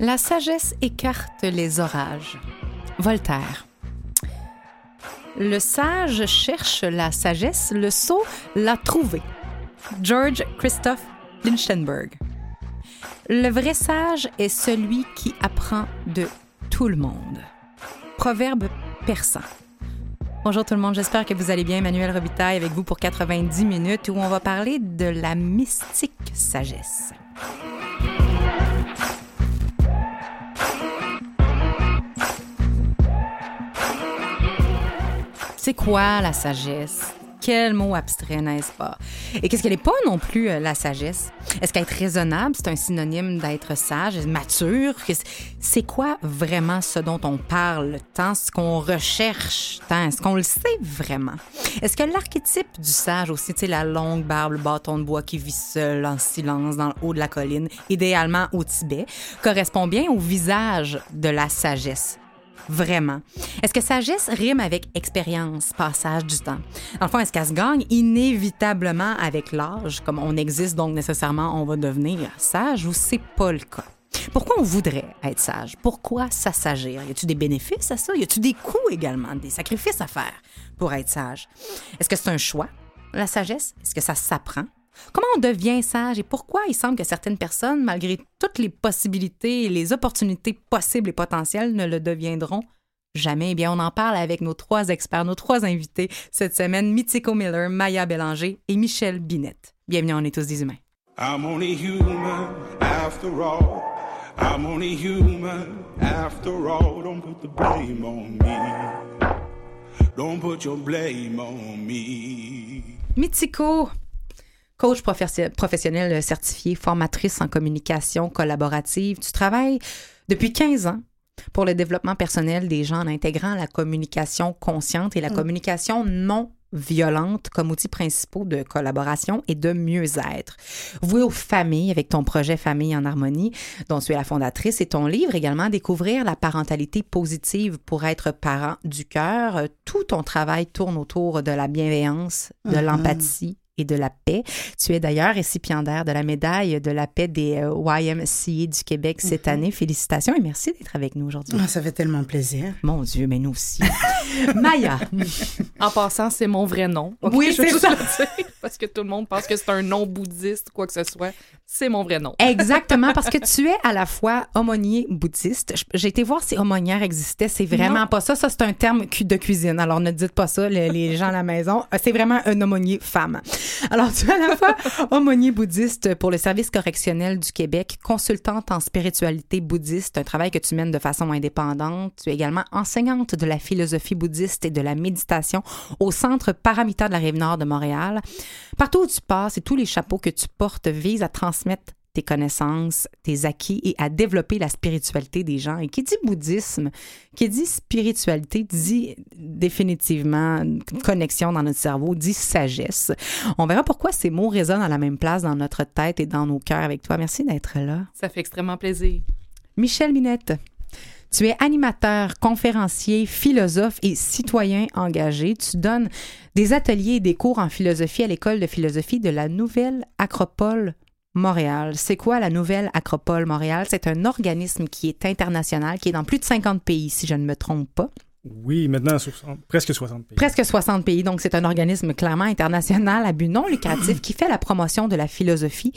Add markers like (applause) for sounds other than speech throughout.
La sagesse écarte les orages. Voltaire. Le sage cherche la sagesse, le sot l'a trouvée. George Christoph Lichtenberg. Le vrai sage est celui qui apprend de tout le monde. Proverbe persan. Bonjour tout le monde, j'espère que vous allez bien. Emmanuel Robitaille avec vous pour 90 minutes où on va parler de la mystique sagesse. C'est quoi la sagesse? Quel mot abstrait, n'est-ce pas? Et qu'est-ce qu'elle n'est pas non plus, euh, la sagesse? Est-ce qu'être raisonnable, c'est un synonyme d'être sage, mature? C'est quoi vraiment ce dont on parle tant, ce qu'on recherche tant? Est-ce qu'on le sait vraiment? Est-ce que l'archétype du sage aussi, tu sais, la longue barbe, le bâton de bois qui vit seul en silence dans le haut de la colline, idéalement au Tibet, correspond bien au visage de la sagesse? Vraiment. Est-ce que sagesse rime avec expérience, passage du temps? Fond, est-ce qu'elle se gagne inévitablement avec l'âge, comme on existe donc nécessairement on va devenir sage ou c'est pas le cas? Pourquoi on voudrait être sage? Pourquoi s'assagir? Y a-t-il des bénéfices à ça? Y a-t-il des coûts également, des sacrifices à faire pour être sage? Est-ce que c'est un choix, la sagesse? Est-ce que ça s'apprend? Comment on devient sage et pourquoi il semble que certaines personnes, malgré toutes les possibilités et les opportunités possibles et potentielles, ne le deviendront jamais? Eh bien, on en parle avec nos trois experts, nos trois invités cette semaine, Mitiko Miller, Maya Bélanger et Michel Binette. Bienvenue, on est tous des humains. I'm only human after all. I'm only human after all. Don't put the blame on me. Don't put your blame on me. Mitiko, coach professionnel certifié, formatrice en communication collaborative. Tu travailles depuis 15 ans pour le développement personnel des gens en intégrant la communication consciente et la communication non violente comme outils principaux de collaboration et de mieux-être. Voué aux familles avec ton projet Famille en harmonie dont tu es la fondatrice et ton livre également Découvrir la parentalité positive pour être parent du cœur. Tout ton travail tourne autour de la bienveillance, de l'empathie et de la paix. Tu es d'ailleurs récipiendaire de la médaille de la paix des euh, YMCA du Québec cette année. Félicitations et merci d'être avec nous aujourd'hui. Ah, ça fait tellement plaisir. Mon Dieu, mais nous aussi. (laughs) Maya. En passant, c'est mon vrai nom. Oui, je veux juste ça. le dire, parce que tout le monde pense que c'est un nom bouddhiste, quoi que ce soit. C'est mon vrai nom. Exactement, parce que tu es à la fois aumônier bouddhiste. J'ai été voir si aumônière existait. C'est vraiment Non. pas ça. Ça, c'est un terme de cuisine. Alors, ne dites pas ça, les, les gens à la maison. C'est vraiment un aumônier femme. Alors, tu es à la fois (laughs) aumônier bouddhiste pour le service correctionnel du Québec, consultante en spiritualité bouddhiste, un travail que tu mènes de façon indépendante. Tu es également enseignante de la philosophie bouddhiste et de la méditation au Centre Paramita de la Rive-Nord de Montréal. Partout où tu passes et tous les chapeaux que tu portes visent à transmettre tes connaissances, tes acquis et à développer la spiritualité des gens. Et qui dit bouddhisme, qui dit spiritualité, dit définitivement une connexion dans notre cerveau, dit sagesse. On verra pourquoi ces mots résonnent à la même place dans notre tête et dans nos cœurs avec toi. Merci d'être là. Ça fait extrêmement plaisir. Michel Minette. Tu es animateur, conférencier, philosophe et citoyen engagé. Tu donnes des ateliers et des cours en philosophie à l'école de philosophie de la Nouvelle Acropole Montréal. C'est quoi la Nouvelle Acropole Montréal? C'est un organisme qui est international, qui est dans plus de 50 pays, si je ne me trompe pas. Oui, maintenant, 60 presque 60 pays. Presque 60 pays, donc c'est un organisme clairement international à but non lucratif qui fait la promotion de la philosophie,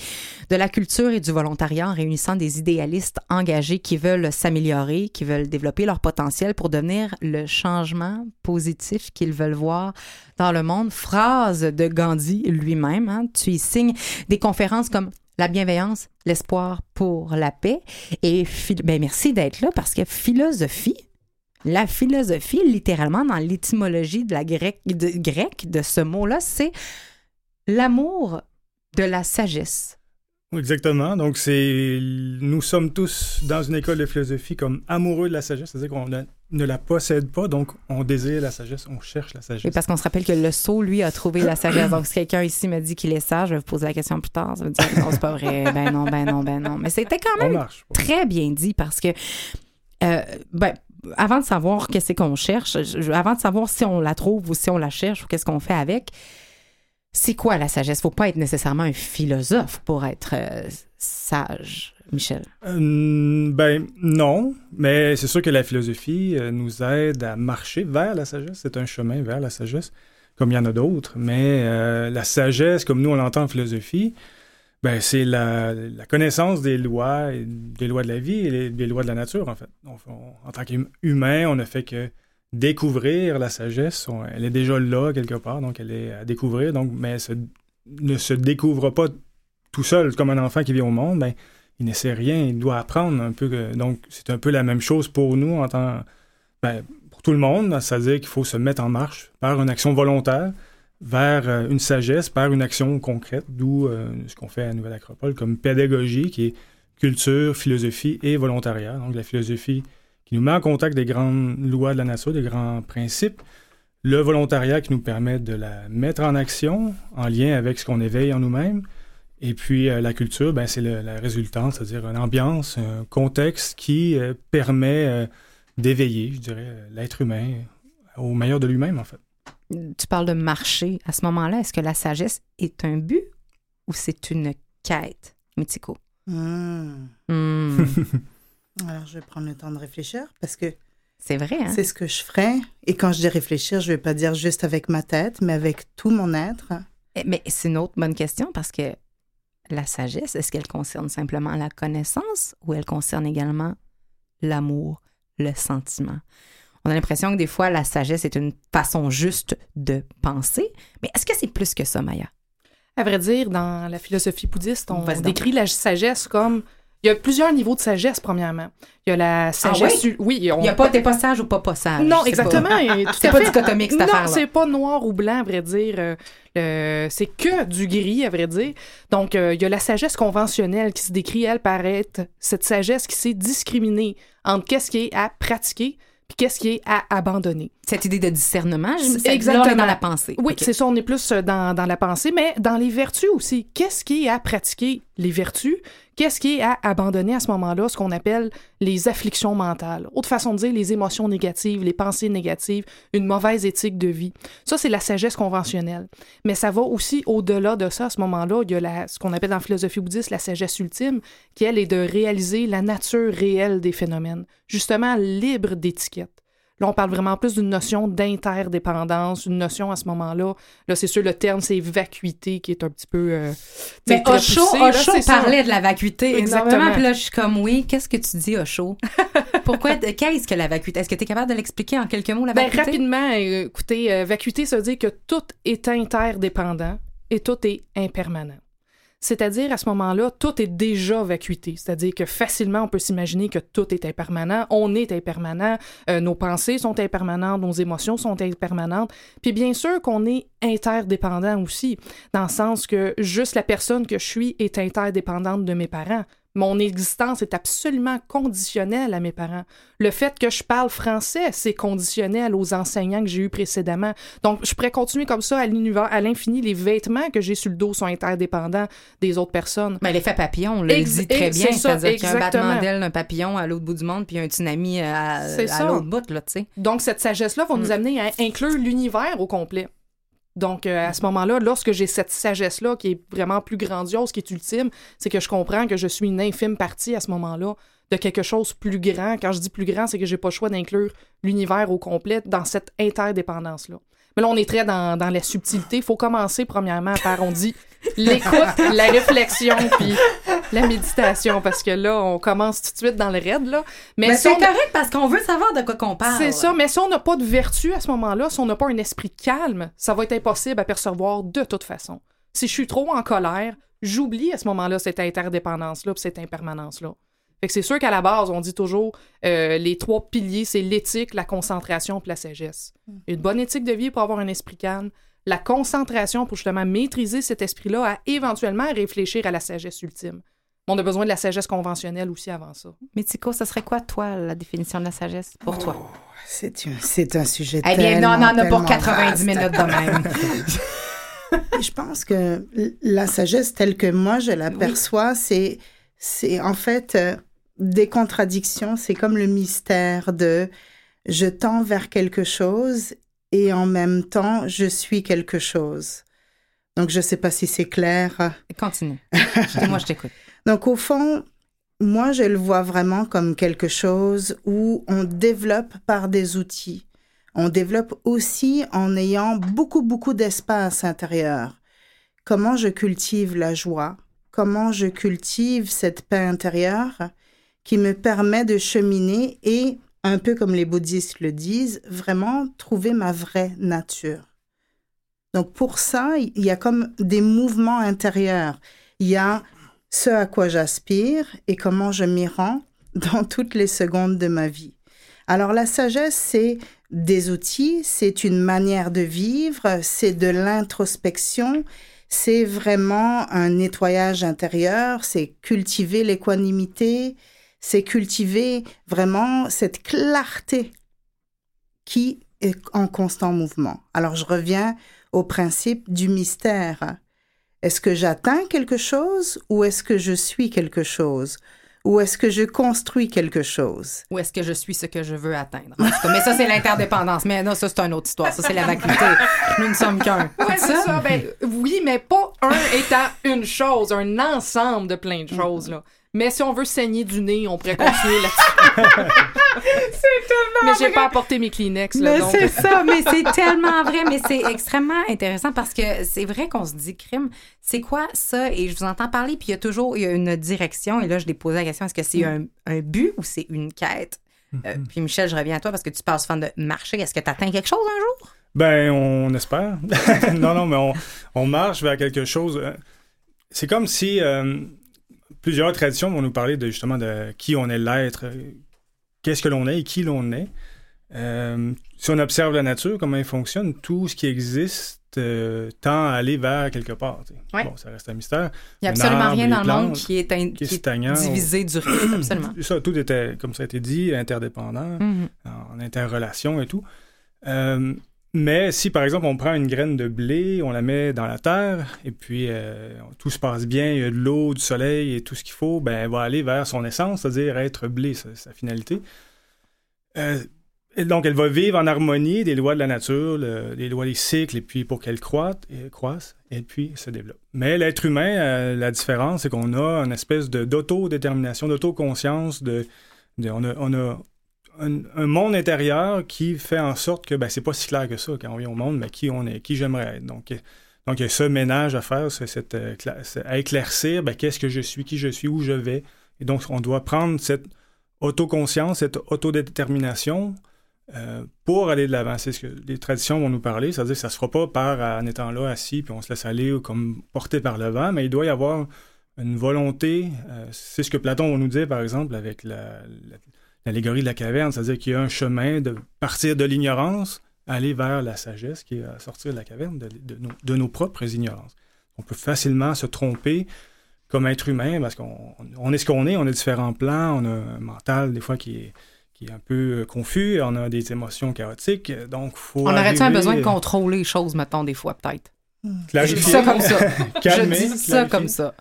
de la culture et du volontariat en réunissant des idéalistes engagés qui veulent s'améliorer, qui veulent développer leur potentiel pour devenir le changement positif qu'ils veulent voir dans le monde. Phrase de Gandhi lui-même. hein. Tu y signes des conférences comme la bienveillance, l'espoir pour la paix. Et ben merci d'être là parce que philosophie, La philosophie, littéralement, dans l'étymologie de la grecque de, de ce mot-là, c'est l'amour de la sagesse. Exactement. Donc, c'est nous sommes tous dans une école de philosophie comme amoureux de la sagesse, c'est-à-dire qu'on ne la possède pas, donc on désire la sagesse, on cherche la sagesse. Et parce qu'on se rappelle que le sot, lui, a trouvé la sagesse. Donc, si quelqu'un ici me dit qu'il est sage, je vais vous poser la question plus tard. Ça veut dire non, c'est pas vrai. Ben non, ben non, ben non. Mais c'était quand même très bien dit parce que, euh, ben, avant de savoir qu'est-ce qu'on cherche, avant de savoir si on la trouve ou si on la cherche ou qu'est-ce qu'on fait avec, c'est quoi la sagesse? Faut pas être nécessairement un philosophe pour être euh, sage, Michel. Euh, ben non, mais c'est sûr que la philosophie euh, nous aide à marcher vers la sagesse. C'est un chemin vers la sagesse, comme il y en a d'autres. Mais la sagesse, comme nous on l'entend en philosophie, ben c'est la, connaissance des lois, des lois de la vie et des lois de la nature en fait. en tant qu'humain, on ne fait que découvrir la sagesse. elle est déjà là quelque part, donc elle est à découvrir. Donc, mais elle ne se découvre pas tout seul comme un enfant qui vit au monde. Ben, il ne sait rien, il doit apprendre un peu. donc, c'est un peu la même chose pour nous en tant, ben, pour tout le monde. C'est-à-dire qu'il faut se mettre en marche par une action volontaire vers euh, une sagesse, par une action concrète, d'où euh, ce qu'on fait à Nouvelle Acropole comme pédagogie, qui est culture, philosophie et volontariat. Donc, la philosophie qui nous met en contact des grandes lois de la nature, des grands principes. Le volontariat qui nous permet de la mettre en action en lien avec ce qu'on éveille en nous-mêmes. Et puis euh, la culture, ben, c'est la résultante, c'est-à-dire une ambiance, un contexte qui euh, permet euh, d'éveiller, je dirais, l'être humain au meilleur de lui-même, en fait. Tu parles de marcher. À ce moment-là, est-ce que la sagesse est un but ou c'est une quête. Hmm. (laughs) Alors, je vais prendre le temps de réfléchir parce que c'est vrai. Hein? C'est ce que je ferais. Et quand je dis réfléchir, je ne vais pas dire juste avec ma tête, mais avec tout mon être. Eh, mais c'est une autre bonne question parce que la sagesse, est-ce qu'elle concerne simplement la connaissance ou elle concerne également l'amour, le sentiment? On a l'impression que des fois, la sagesse est une façon juste de penser, mais est-ce que c'est plus que ça, Maya? À vrai dire, dans la philosophie bouddhiste, on décrit la sagesse comme il y a plusieurs niveaux de sagesse, premièrement. Il y a la ah sagesse. oui? Il n'y a pas t'es pas sage ou pas pas sage. (laughs) Non, exactement. C'est pas dichotomique, cette affaire Non, c'est pas noir ou blanc, à vrai dire. Euh, c'est que du gris, à vrai dire. Donc, euh, il y a la sagesse conventionnelle qui se décrit, elle, par être cette sagesse qui sait discriminer entre qu'est-ce qui est à pratiquer qu'est-ce qui est à abandonner. Cette idée de discernement, exactement dans la pensée. Oui, c'est ça, on est plus euh, dans, dans, la pensée, mais dans les vertus aussi. Qu'est-ce qui est à pratiquer les vertus? Qu'est-ce qui est à abandonner à ce moment-là, ce qu'on appelle les afflictions mentales? Autre façon de dire, les émotions négatives, les pensées négatives, une mauvaise éthique de vie. Ça, c'est la sagesse conventionnelle. Mais ça va aussi au-delà de ça. À ce moment-là, il y a ce qu'on appelle la philosophie bouddhiste la sagesse ultime, qui, elle, est de réaliser la nature réelle des phénomènes, justement libre d'étiquette. Là, on parle vraiment plus d'une notion d'interdépendance, une notion à ce moment-là. Là, c'est sûr, le terme, c'est vacuité qui est un petit peu. Euh, mais Osho, Osho parlait de la vacuité Exactement. Puis là, je suis comme, oui, qu'est-ce que tu dis, Osho? (laughs) Pourquoi, qu'est-ce que la vacuité? Est-ce que tu es capable de l'expliquer en quelques mots, la ben, vacuité? rapidement, euh, écoutez, euh, vacuité, ça veut dire que tout est interdépendant et tout est impermanent. C'est-à-dire, à ce moment-là, tout est déjà vacuité. C'est-à-dire que facilement, on peut s'imaginer que tout est impermanent, on est impermanent, euh, nos pensées sont impermanentes, nos émotions sont impermanentes. Puis bien sûr qu'on est interdépendant aussi, dans le sens que juste la personne que je suis est interdépendante de mes parents. Mon existence est absolument conditionnelle à mes parents. Le fait que je parle français, c'est conditionnel aux enseignants que j'ai eus précédemment. Donc, je pourrais continuer comme ça à l'univers, à l'infini. Les vêtements que j'ai sur le dos sont interdépendants des autres personnes. Mais l'effet papillon, on le dit très bien. C'est-à-dire qu'il y a un battement d'aile d'un papillon à l'autre bout du monde, puis un tsunami à, à l'autre bout, là, tu sais. Donc, cette sagesse-là va nous mm. amener à inclure l'univers au complet. Donc, euh, à ce moment-là, lorsque j'ai cette sagesse-là qui est vraiment plus grandiose, qui est ultime, c'est que je comprends que je suis une infime partie à ce moment-là de quelque chose plus grand. Quand je dis plus grand, c'est que j'ai pas le choix d'inclure l'univers au complet dans cette interdépendance-là. Mais là, on est très dans, dans la subtilité. Il faut commencer premièrement par, on dit, l'écoute, la réflexion, puis la méditation, parce que là, on commence tout de suite dans le raid, là. Mais, c'est correct parce qu'on veut savoir de quoi qu'on parle. C'est ça, mais si on n'a pas de vertu à ce moment-là, si on n'a pas un esprit calme, ça va être impossible à percevoir de toute façon. Si je suis trop en colère, j'oublie à ce moment-là cette interdépendance-là, cette impermanence-là. Fait que c'est sûr qu'à la base, on dit toujours euh, les trois piliers, c'est l'éthique, la concentration puis la sagesse. Une bonne éthique de vie pour avoir un esprit calme, la concentration pour justement maîtriser cet esprit-là à éventuellement réfléchir à la sagesse ultime. On a besoin de la sagesse conventionnelle aussi avant ça. Mais Tico, ça serait quoi, toi, la définition de la sagesse pour toi? C'est un, c'est un sujet Eh bien, non, on en a pour tellement 90 vaste. minutes de même. (laughs) (laughs) Je pense que la sagesse telle que moi je l'aperçois, c'est c'est en fait euh, des contradictions. C'est comme le mystère de je tends vers quelque chose et en même temps je suis quelque chose. Donc je sais pas si c'est clair. Continue. (laughs) Moi, je t'écoute. Donc, au fond, moi, je le vois vraiment comme quelque chose où on développe par des outils. On développe aussi en ayant beaucoup, beaucoup d'espace intérieur. Comment je cultive la joie, comment je cultive cette paix intérieure qui me permet de cheminer et, un peu comme les bouddhistes le disent, vraiment trouver ma vraie nature. Donc pour ça, il y a comme des mouvements intérieurs. Il y a ce à quoi j'aspire et comment je m'y rends (laughs) dans toutes les secondes de ma vie. Alors la sagesse, c'est des outils, c'est une manière de vivre, c'est de l'introspection, c'est vraiment un nettoyage intérieur, c'est cultiver l'équanimité, c'est cultiver vraiment cette clarté qui est en constant mouvement. Alors je reviens au principe du mystère. Est-ce que j'atteins quelque chose ou est-ce que je suis quelque chose? Ou est-ce que je construis quelque chose? Ou est-ce que je suis ce que je veux atteindre? En tout cas, mais ça, c'est l'interdépendance. Mais non, ça, c'est une autre histoire. Ça, c'est la vacuité. Nous ne sommes qu'un. Ouais, C'est c'est ça? ça. Ben, oui, mais pas un étant une chose, un ensemble de plein de choses, là. Mais si on veut saigner du nez, on pourrait continuer là-dessus. (laughs) c'est tellement Mais j'ai vrai. pas apporté mes Kleenex, là, Mais donc... c'est ça, mais c'est tellement vrai, mais c'est extrêmement intéressant parce que c'est vrai qu'on se dit crime, c'est quoi ça? Et je vous entends parler, puis il y a toujours il y a une direction, et là, je l'ai posé la question, est-ce que c'est un, un but ou c'est une quête? Euh, puis Michel, je reviens à toi parce que tu parles souvent de marcher. Est-ce que tu atteins quelque chose un jour? Ben, on espère. (laughs) non, non, mais on, on marche vers quelque chose. euh, C'est comme si euh, plusieurs traditions vont nous parler de justement de qui on est l'être, qu'est-ce que l'on est et qui l'on est. Euh, si on observe la nature, comment elle fonctionne, tout ce qui existe euh, tend à aller vers quelque part. Ouais. Bon, ça reste un mystère. Il n'y a absolument arbre, rien dans le monde qui est, in- qui est qui est stagnant. divisé du reste, (coughs) absolument. Ça, tout était, comme ça a été dit, interdépendant Mhm. en interrelation et tout. Euh, mais si, par exemple, on prend une graine de blé, on la met dans la terre, et puis euh, tout se passe bien, il y a de l'eau, du soleil et tout ce qu'il faut, ben, elle va aller vers son essence, c'est-à-dire être blé, sa, sa finalité. Euh, donc, elle va vivre en harmonie des lois de la nature, le- les lois des cycles, et puis pour qu'elle et, croisse, et puis se développe. Mais l'être humain, euh, la différence, c'est qu'on a une espèce d'autodétermination, d'autoconscience, de, de- on a, on a un, monde intérieur qui fait en sorte que ben, c'est pas si clair que ça quand on vient au monde, mais qui on est, qui j'aimerais être. Donc, euh, donc il y a ce ménage à faire, cette, euh, à éclaircir ben, qu'est-ce que je suis, qui je suis, où je vais. Et donc, on doit prendre cette autoconscience, cette autodétermination euh, pour aller de l'avant. C'est ce que les traditions vont nous parler, c'est-à-dire que ça se fera pas par en étant là assis puis on se laisse aller ou comme porté par le vent, mais il doit y avoir une volonté. c'est ce que Platon va nous dire, par exemple, avec la- l'allégorie de la caverne, c'est-à-dire qu'il y a un chemin de partir de l'ignorance, aller vers la sagesse, qui est à sortir de la caverne, de, de nos, de nos propres ignorances. On peut facilement se tromper comme être humain parce qu'on on est ce qu'on est, on a différents plans, on a un mental des fois qui est, qui est un peu euh, confus, on a des émotions chaotiques, donc faut On aurait-tu un besoin de euh, contrôler les choses, mettons, des fois, peut-être? Je clarifier, dis ça comme ça. (laughs) calmer, je dis ça clarifier. comme ça.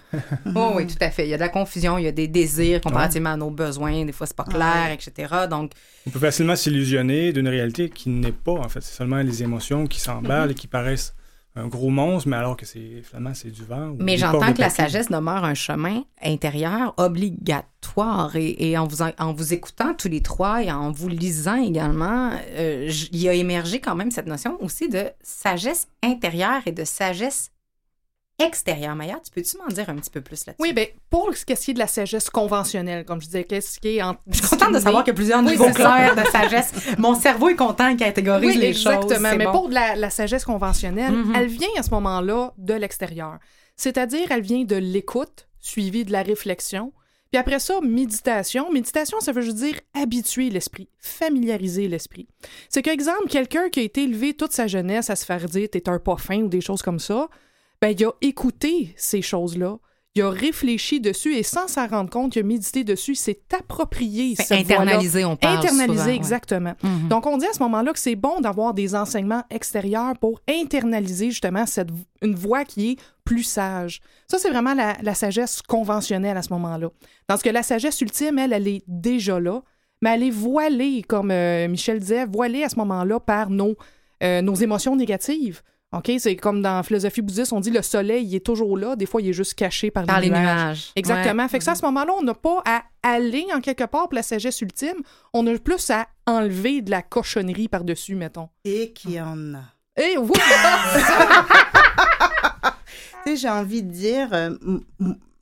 Oh oui, tout à fait. Il y a de la confusion, il y a des désirs comparativement à nos besoins. Des fois, c'est pas clair, etc. Donc, On peut facilement s'illusionner d'une réalité qui n'est pas, en fait. C'est seulement les émotions qui s'emballent et qui paraissent un gros monstre, mais alors que c'est finalement c'est du vent. mais j'entends que la sagesse demeure un chemin intérieur obligatoire. Et, et en, vous, en, vous écoutant tous les trois et en vous lisant également, euh, il a émergé quand même cette notion aussi de sagesse intérieure et de sagesse extérieure. Maya, tu peux-tu m'en dire un petit peu plus là-dessus? Oui, ben pour ce qui est de la sagesse conventionnelle, comme je disais, qu'est-ce qui est en... Je suis contente de savoir qu'il y a plusieurs Oui, niveaux clairs de sagesse. Mon cerveau est content qu'il catégorise Oui, les choses. exactement. Mais bon. pour de la, la sagesse conventionnelle, Mhm. elle vient à ce moment-là de l'extérieur. C'est-à-dire, elle vient de l'écoute suivie de la réflexion, Puis après ça, méditation. Méditation, ça veut juste dire habituer l'esprit, familiariser l'esprit. C'est qu'exemple, quelqu'un qui a été élevé toute sa jeunesse à se faire dire t'es un pas fin ou des choses comme ça, ben il a écouté ces choses-là il a réfléchi dessus et sans s'en rendre compte, il a médité dessus, c'est approprié cette Internalisé, on parle Internalisé, exactement. Mhm. Donc, on dit à ce moment-là que c'est bon d'avoir des enseignements extérieurs pour internaliser justement cette, une voix qui est plus sage. Ça, c'est vraiment la, sagesse conventionnelle à ce moment-là. Dans ce que la sagesse ultime, elle, elle est déjà là, mais elle est voilée, comme euh, Michel disait, voilée à ce moment-là par nos, euh, nos émotions négatives. OK? C'est comme dans la philosophie bouddhiste, on dit le soleil, il est toujours là. Des fois, il est juste caché par, les, nuages. Exactement. Fait que ça, à ce moment-là, on n'a pas à aller en quelque part pour la sagesse ultime. On a plus à enlever de la cochonnerie par-dessus, mettons. Et qui en a. Et oui! (laughs) (laughs) tu sais, j'ai envie de dire, euh,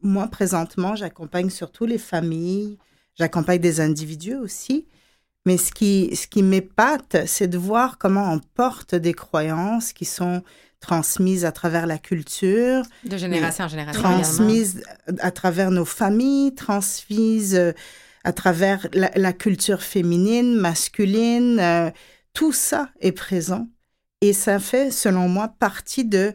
moi, présentement, j'accompagne surtout les familles. J'accompagne des individus aussi. Mais ce qui, ce qui m'épate, c'est de voir comment on porte des croyances qui sont transmises à travers la culture. De génération en génération. Transmises à travers nos familles, transmises euh, à travers la, culture féminine, masculine. Euh, tout ça est présent. Et ça fait, selon moi, partie de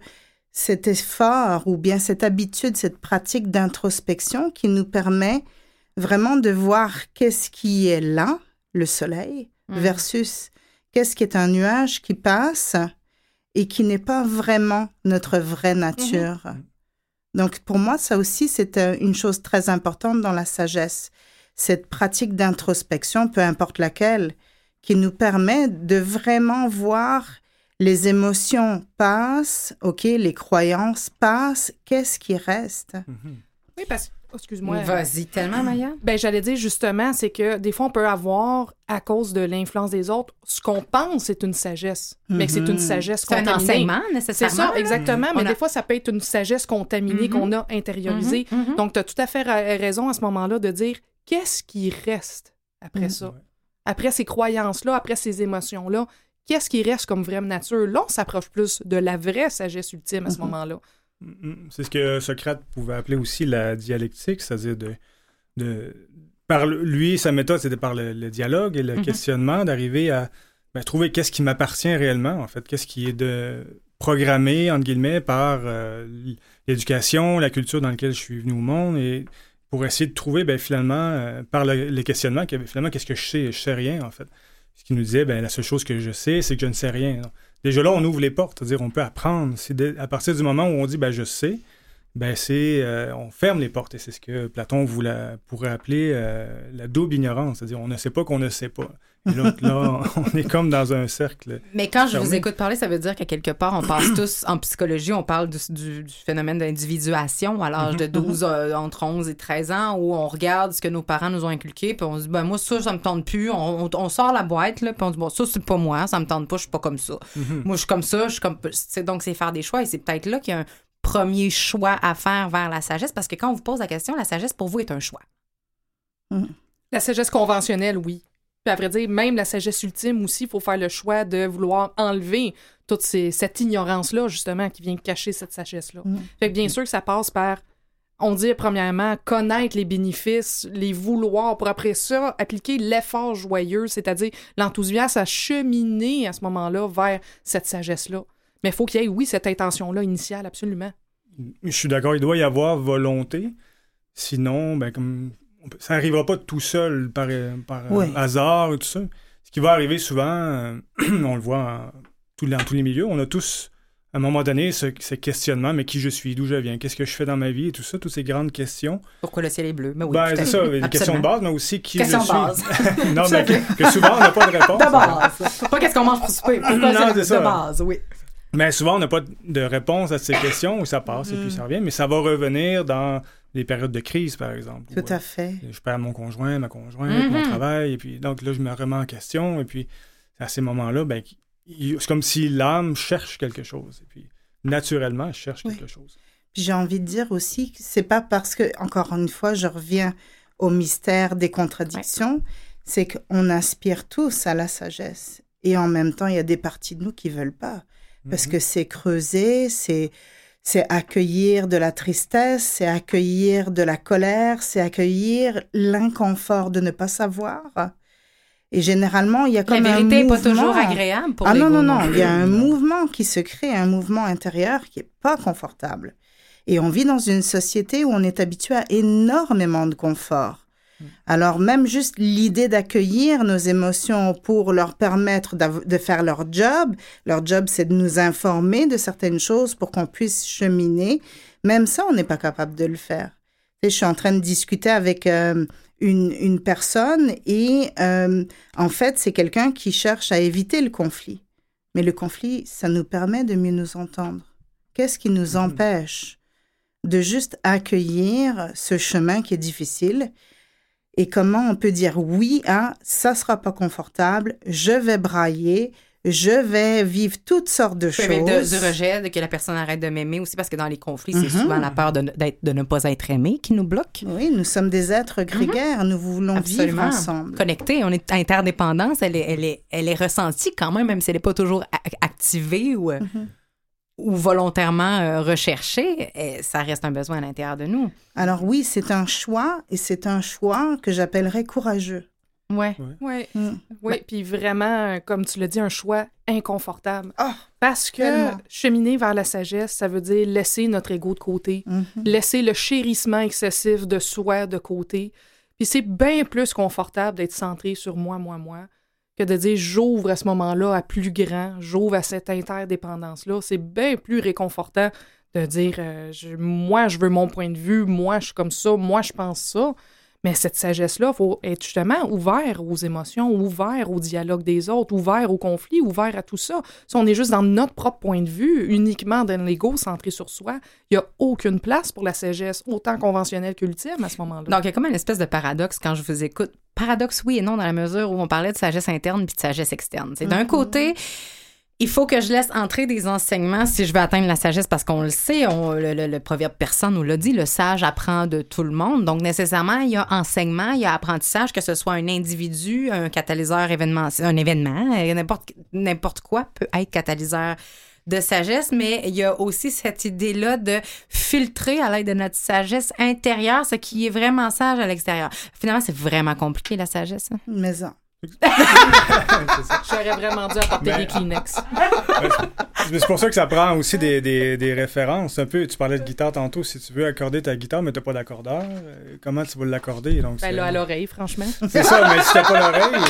cet effort ou bien cette habitude, cette pratique d'introspection qui nous permet vraiment de voir qu'est-ce qui est là, le soleil mm. versus qu'est-ce qui est un nuage qui passe et qui n'est pas vraiment notre vraie nature. Mm-hmm. Donc pour moi, ça aussi, c'est euh, une chose très importante dans la sagesse. Cette pratique d'introspection, peu importe laquelle, qui nous permet de vraiment voir les émotions passent, OK, les croyances passent, qu'est-ce qui reste? Mm-hmm. Oui, parce que excuse-moi. Vas-y tellement, Maya. Ben, j'allais dire justement, c'est que des fois, on peut avoir, à cause de l'influence des autres, ce qu'on pense c'est une sagesse, mais que c'est une mhm. sagesse contaminée. C'est un enseignement, nécessairement. C'est ça, exactement. Mais des fois, ça peut être une sagesse contaminée mhm. qu'on a intériorisée. Mhm. Donc, tu as tout à fait raison à ce moment-là de dire qu'est-ce qui reste après ça? Après ces croyances-là, après ces émotions-là, qu'est-ce qui reste comme vraie nature? Là, on s'approche plus de la vraie sagesse ultime à ce moment-là. C'est ce que Socrate pouvait appeler aussi la dialectique, c'est-à-dire de, de, par lui, sa méthode, c'était par le, dialogue et le mm-hmm. questionnement, d'arriver à ben, trouver qu'est-ce qui m'appartient réellement, en fait, qu'est-ce qui est de programmé, entre guillemets, par euh, l'éducation, la culture dans laquelle je suis venu au monde, et pour essayer de trouver, ben, finalement, euh, par le, les questionnements, finalement, qu'est-ce que je sais? Je sais rien, en fait. Ce qui nous disait, ben, la seule chose que je sais, c'est que je ne sais rien. Déjà là, on ouvre les portes, c'est-à-dire on peut apprendre. C'est à partir du moment où on dit ben je sais, ben c'est euh, on ferme les portes et c'est ce que Platon pourrait appeler euh, la double ignorance, c'est-à-dire on ne sait pas qu'on ne sait pas. Et là, (laughs) on est comme dans un cercle. Mais quand je vous écoute parler, ça veut dire qu'à quelque part, on passe (coughs) tous en psychologie, on parle du, phénomène d'individuation à l'âge de 12, mhm. euh, entre 11 et 13 ans, où on regarde ce que nos parents nous ont inculqué, puis on se dit, ben moi, ça, ça me tente plus. On, sort la boîte, là, puis on dit, bon, ça, c'est pas moi, ça me tente pas, je suis pas comme ça. Mhm. Moi, je suis comme ça, je suis comme. Donc, c'est faire des choix, et c'est peut-être là qu'il y a un premier choix à faire vers la sagesse, parce que quand on vous pose la question, la sagesse, pour vous, est un choix. Mhm. La sagesse conventionnelle, oui. Puis à vrai dire, même la sagesse ultime aussi, il faut faire le choix de vouloir enlever toute cette ignorance-là, justement, qui vient cacher cette sagesse-là. Mm. Fait que bien sûr que ça passe par, on dit premièrement, connaître les bénéfices, les vouloir, pour après ça, appliquer l'effort joyeux, c'est-à-dire l'enthousiasme à cheminer à ce moment-là vers cette sagesse-là. Mais il faut qu'il y ait, oui, cette intention-là initiale, absolument. Je suis d'accord, il doit y avoir volonté. Sinon, ben, comme ça n'arrivera pas tout seul par, par hasard et tout ça. Ce qui va arriver souvent, euh, (clears throat) on le voit dans tous les milieux, on a tous à un moment donné ce, questionnement, mais qui je suis, d'où je viens, qu'est-ce que je fais dans ma vie et tout ça, toutes ces grandes questions. Pourquoi le ciel est bleu? Mais oui, ben, c'est ça, des questions de base, mais aussi qui je suis. base. (laughs) (laughs) non, mais que, souvent on n'a pas de réponse. De base. pas qu'est-ce qu'on mange pour souper. non, c'est ça. De base, oui. Mais souvent, on n'a pas de réponse à ces questions où ça passe et puis mm. ça revient, mais ça va revenir dans des périodes de crise, par exemple. Tout à fait. Je perds mon conjoint, ma conjointe, mon mm-hmm. travail, et puis donc là, je me remets en question, et puis à ces moments-là, ben, c'est comme si l'âme cherche quelque chose, et puis naturellement, elle cherche quelque chose. J'ai envie de dire aussi que c'est pas parce que, encore une fois, je reviens au mystère des contradictions, c'est qu'on aspire tous à la sagesse. Et en même temps, il y a des parties de nous qui veulent pas. Parce mm-hmm. que c'est creusé, c'est c'est accueillir de la tristesse, c'est accueillir de la colère, c'est accueillir l'inconfort de ne pas savoir. Et généralement, il y a comme La un vérité n'est mouvement. pas toujours agréable pour Ah non, non, non. Il y a un mouvement qui se crée, un mouvement intérieur qui est pas confortable. Et on vit dans une société où on est habitué à énormément de confort. Alors même juste l'idée d'accueillir nos émotions pour leur permettre de faire leur job, leur job c'est de nous informer de certaines choses pour qu'on puisse cheminer, même ça on n'est pas capable de le faire. Je suis en train de discuter avec euh, une, une personne et euh, en fait c'est quelqu'un qui cherche à éviter le conflit. Mais le conflit, ça nous permet de mieux nous entendre. Qu'est-ce qui nous empêche de juste accueillir ce chemin qui est difficile et comment on peut dire oui à ça sera pas confortable, je vais brailler, je vais vivre toutes sortes de mais de- choses. du rejet, de que la personne arrête de m'aimer aussi, parce que dans les conflits, c'est Mhm. souvent la peur de, ne- de ne pas être aimé qui nous bloque. Oui, nous sommes des êtres grégaires, nous voulons vivre Absolument. ensemble. Connectés, on est interdépendance, elle est, elle est, elle est ressentie quand même, même si elle n'est pas toujours activée ou, euh, Mhm. Ou volontairement euh, recherchée, eh, ça reste un besoin à l'intérieur de nous. Alors oui, c'est un choix et c'est un choix que j'appellerais courageux. Ouais. Oui, Mm. oui. Puis vraiment, euh, comme tu l'as dit, un choix inconfortable. Ah, Parce que Tellement. cheminer vers la sagesse, ça veut dire laisser notre ego de côté, mhm. laisser le chérissement excessif de soi de côté. Puis c'est bien plus confortable d'être centré sur moi, moi, moi, que de dire j'ouvre à ce moment-là à plus grand, j'ouvre à cette interdépendance-là. C'est bien plus réconfortant de dire euh, moi, je veux mon point de vue, moi, je suis comme ça, moi, je pense ça. Mais cette sagesse-là, il faut être justement ouvert aux émotions, ouvert au dialogue des autres, ouvert au conflit, ouvert à tout ça. Si on est juste dans notre propre point de vue, uniquement dans l'ego, centré sur soi, il n'y a aucune place pour la sagesse, autant conventionnelle qu'ultime à ce moment-là. Donc, il y a comme une espèce de paradoxe quand je vous écoute. Paradoxe, oui et non, dans la mesure où on parlait de sagesse interne puis de sagesse externe. C'est d'un côté, il faut que je laisse entrer des enseignements si je veux atteindre la sagesse, parce qu'on le sait, on- le, le- le proverbe personne nous l'a dit, le sage apprend de tout le monde. Donc, nécessairement, il y a enseignement, il y a apprentissage, que ce soit un individu, un catalyseur événement, un événement, euh, n'importe n'importe quoi peut être catalyseur de sagesse, mais il y a aussi cette idée-là de filtrer à l'aide de notre sagesse intérieure ce qui est vraiment sage à l'extérieur. Finalement, c'est vraiment compliqué, la sagesse. hein? Mais ça. (laughs) J'aurais vraiment dû apporter Ben, des Kleenex. Mais c'est pour ça que ça prend aussi des, des, des références. Un peu, tu parlais de guitare tantôt. Si tu veux accorder ta guitare, mais tu n'as pas d'accordeur, euh, comment tu vas l'accorder? Donc, Ben là, à l'oreille, franchement. c'est ça, mais si t'as pas l'oreille,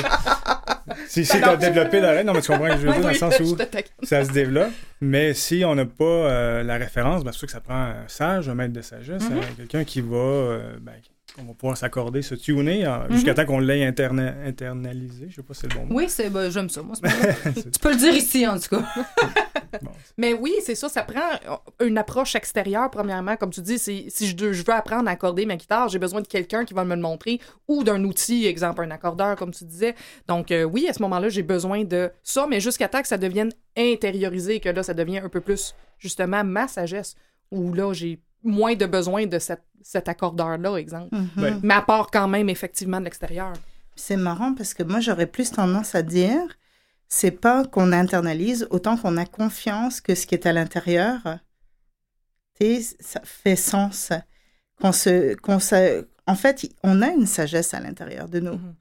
si, si t'as développé l'oreille, non, mais tu comprends ce que je veux dire, dans le sens où ça se développe. Mais si on n'a pas euh, la référence, ben, c'est sûr que ça prend un sage, un maître de sagesse, Mm-hmm. euh, quelqu'un qui va, euh, ben, on va pouvoir s'accorder, se tuner euh, jusqu'à temps qu'on l'ait interna- internalisé. Je sais pas si c'est le bon mot. Oui, c'est, ben, j'aime ça, moi. (laughs) tu peux le dire ici, en tout cas. (laughs) Bon, Mais oui, c'est ça, ça prend une approche extérieure, premièrement. Comme tu dis, c'est- si je, je veux apprendre à accorder ma guitare, j'ai besoin de quelqu'un qui va me le montrer ou d'un outil, exemple un accordeur, comme tu disais. Donc euh, oui, à ce moment-là, j'ai besoin de ça, mais jusqu'à temps que ça devienne intériorisé, que là, ça devient un peu plus, justement, ma sagesse, où là, j'ai moins de besoin de cette- cet accordeur-là, exemple. Mhm. Ben, Mais à part quand même, effectivement, de l'extérieur. C'est marrant parce que moi, j'aurais plus tendance à dire, c'est pas qu'on internalise autant qu'on a confiance que ce qui est à l'intérieur, tu sais, ça fait sens. Qu'on se, qu'on se, en fait, on a une sagesse à l'intérieur de nous. Mhm.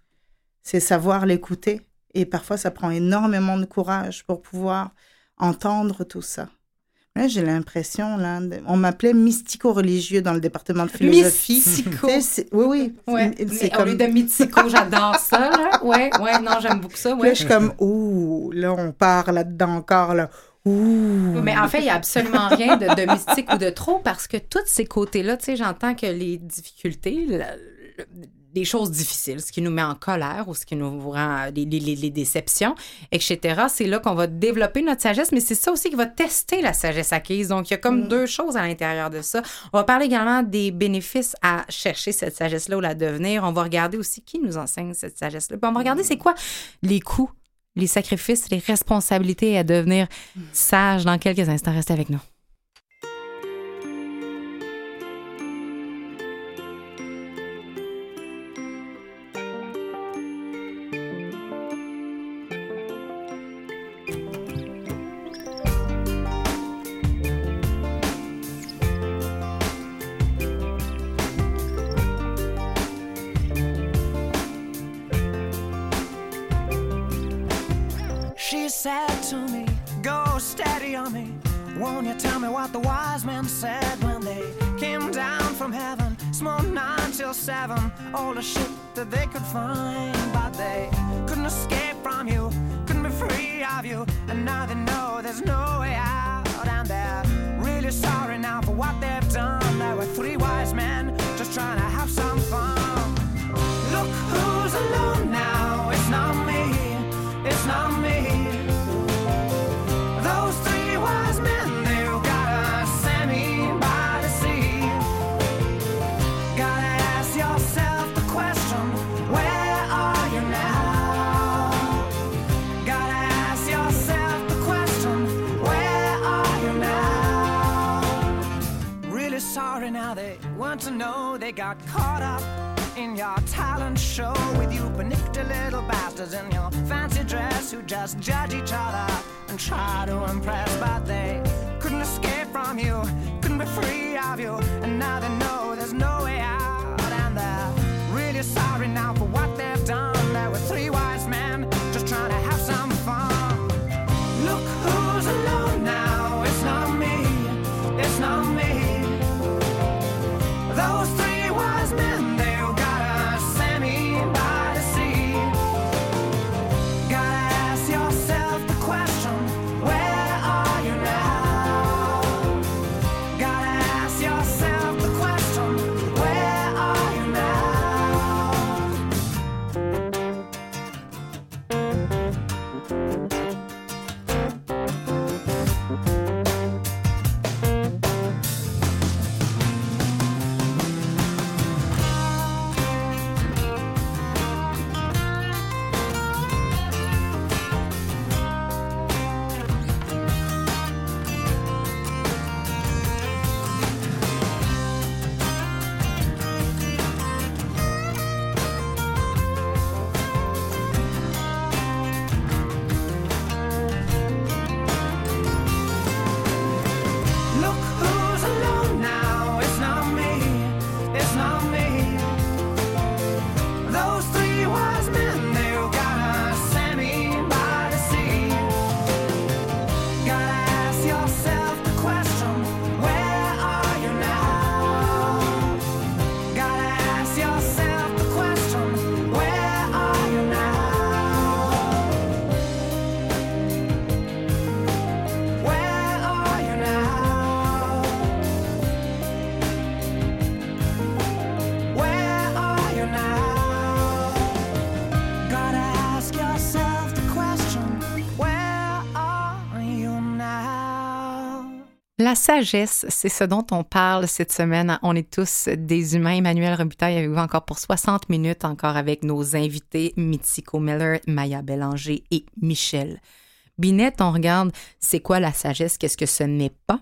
C'est savoir l'écouter. Et parfois, ça prend énormément de courage pour pouvoir entendre tout ça. J'ai l'impression, là, on m'appelait mystico-religieux dans le département de philosophie. Mystico. Oui, oui. Ouais, C'est- c'est au comme... lieu de mythico, j'adore ça, là. Ouais, ouais, non, j'aime beaucoup ça, Puis là, ouais. je suis comme, ouh, là, on part là-dedans encore, là. Ouh. Mais en fait, il n'y a absolument rien de, de mystique ou de trop parce que tous ces côtés-là, tu sais, j'entends que les difficultés, le- les choses difficiles, ce qui nous met en colère ou ce qui nous rend les, les- déceptions, etc., c'est là qu'on va développer notre sagesse, mais c'est ça aussi qui va tester la sagesse acquise. Donc, il y a comme deux choses à l'intérieur de ça. On va parler également des bénéfices à chercher cette sagesse-là ou la devenir. On va regarder aussi qui nous enseigne cette sagesse-là. Puis on va regarder c'est quoi les coûts, les sacrifices, les responsabilités à devenir sage dans quelques instants. Restez avec nous. All the shit that they could find. But they couldn't escape from you, couldn't be free of you. And now they in your talent show with you panicked little bastards in your fancy dress who just judge each other and try to impress, but they couldn't escape from you, couldn't be free of you, and now they know there's no way out, and they're really sorry now La sagesse, c'est ce dont on parle cette semaine. On est tous des humains. Emmanuel Robitaille avec vous encore pour 60 minutes, encore avec nos invités Mitiko Miller, Maya Bélanger et Michel. Binette, on regarde c'est quoi la sagesse, qu'est-ce que ce n'est pas,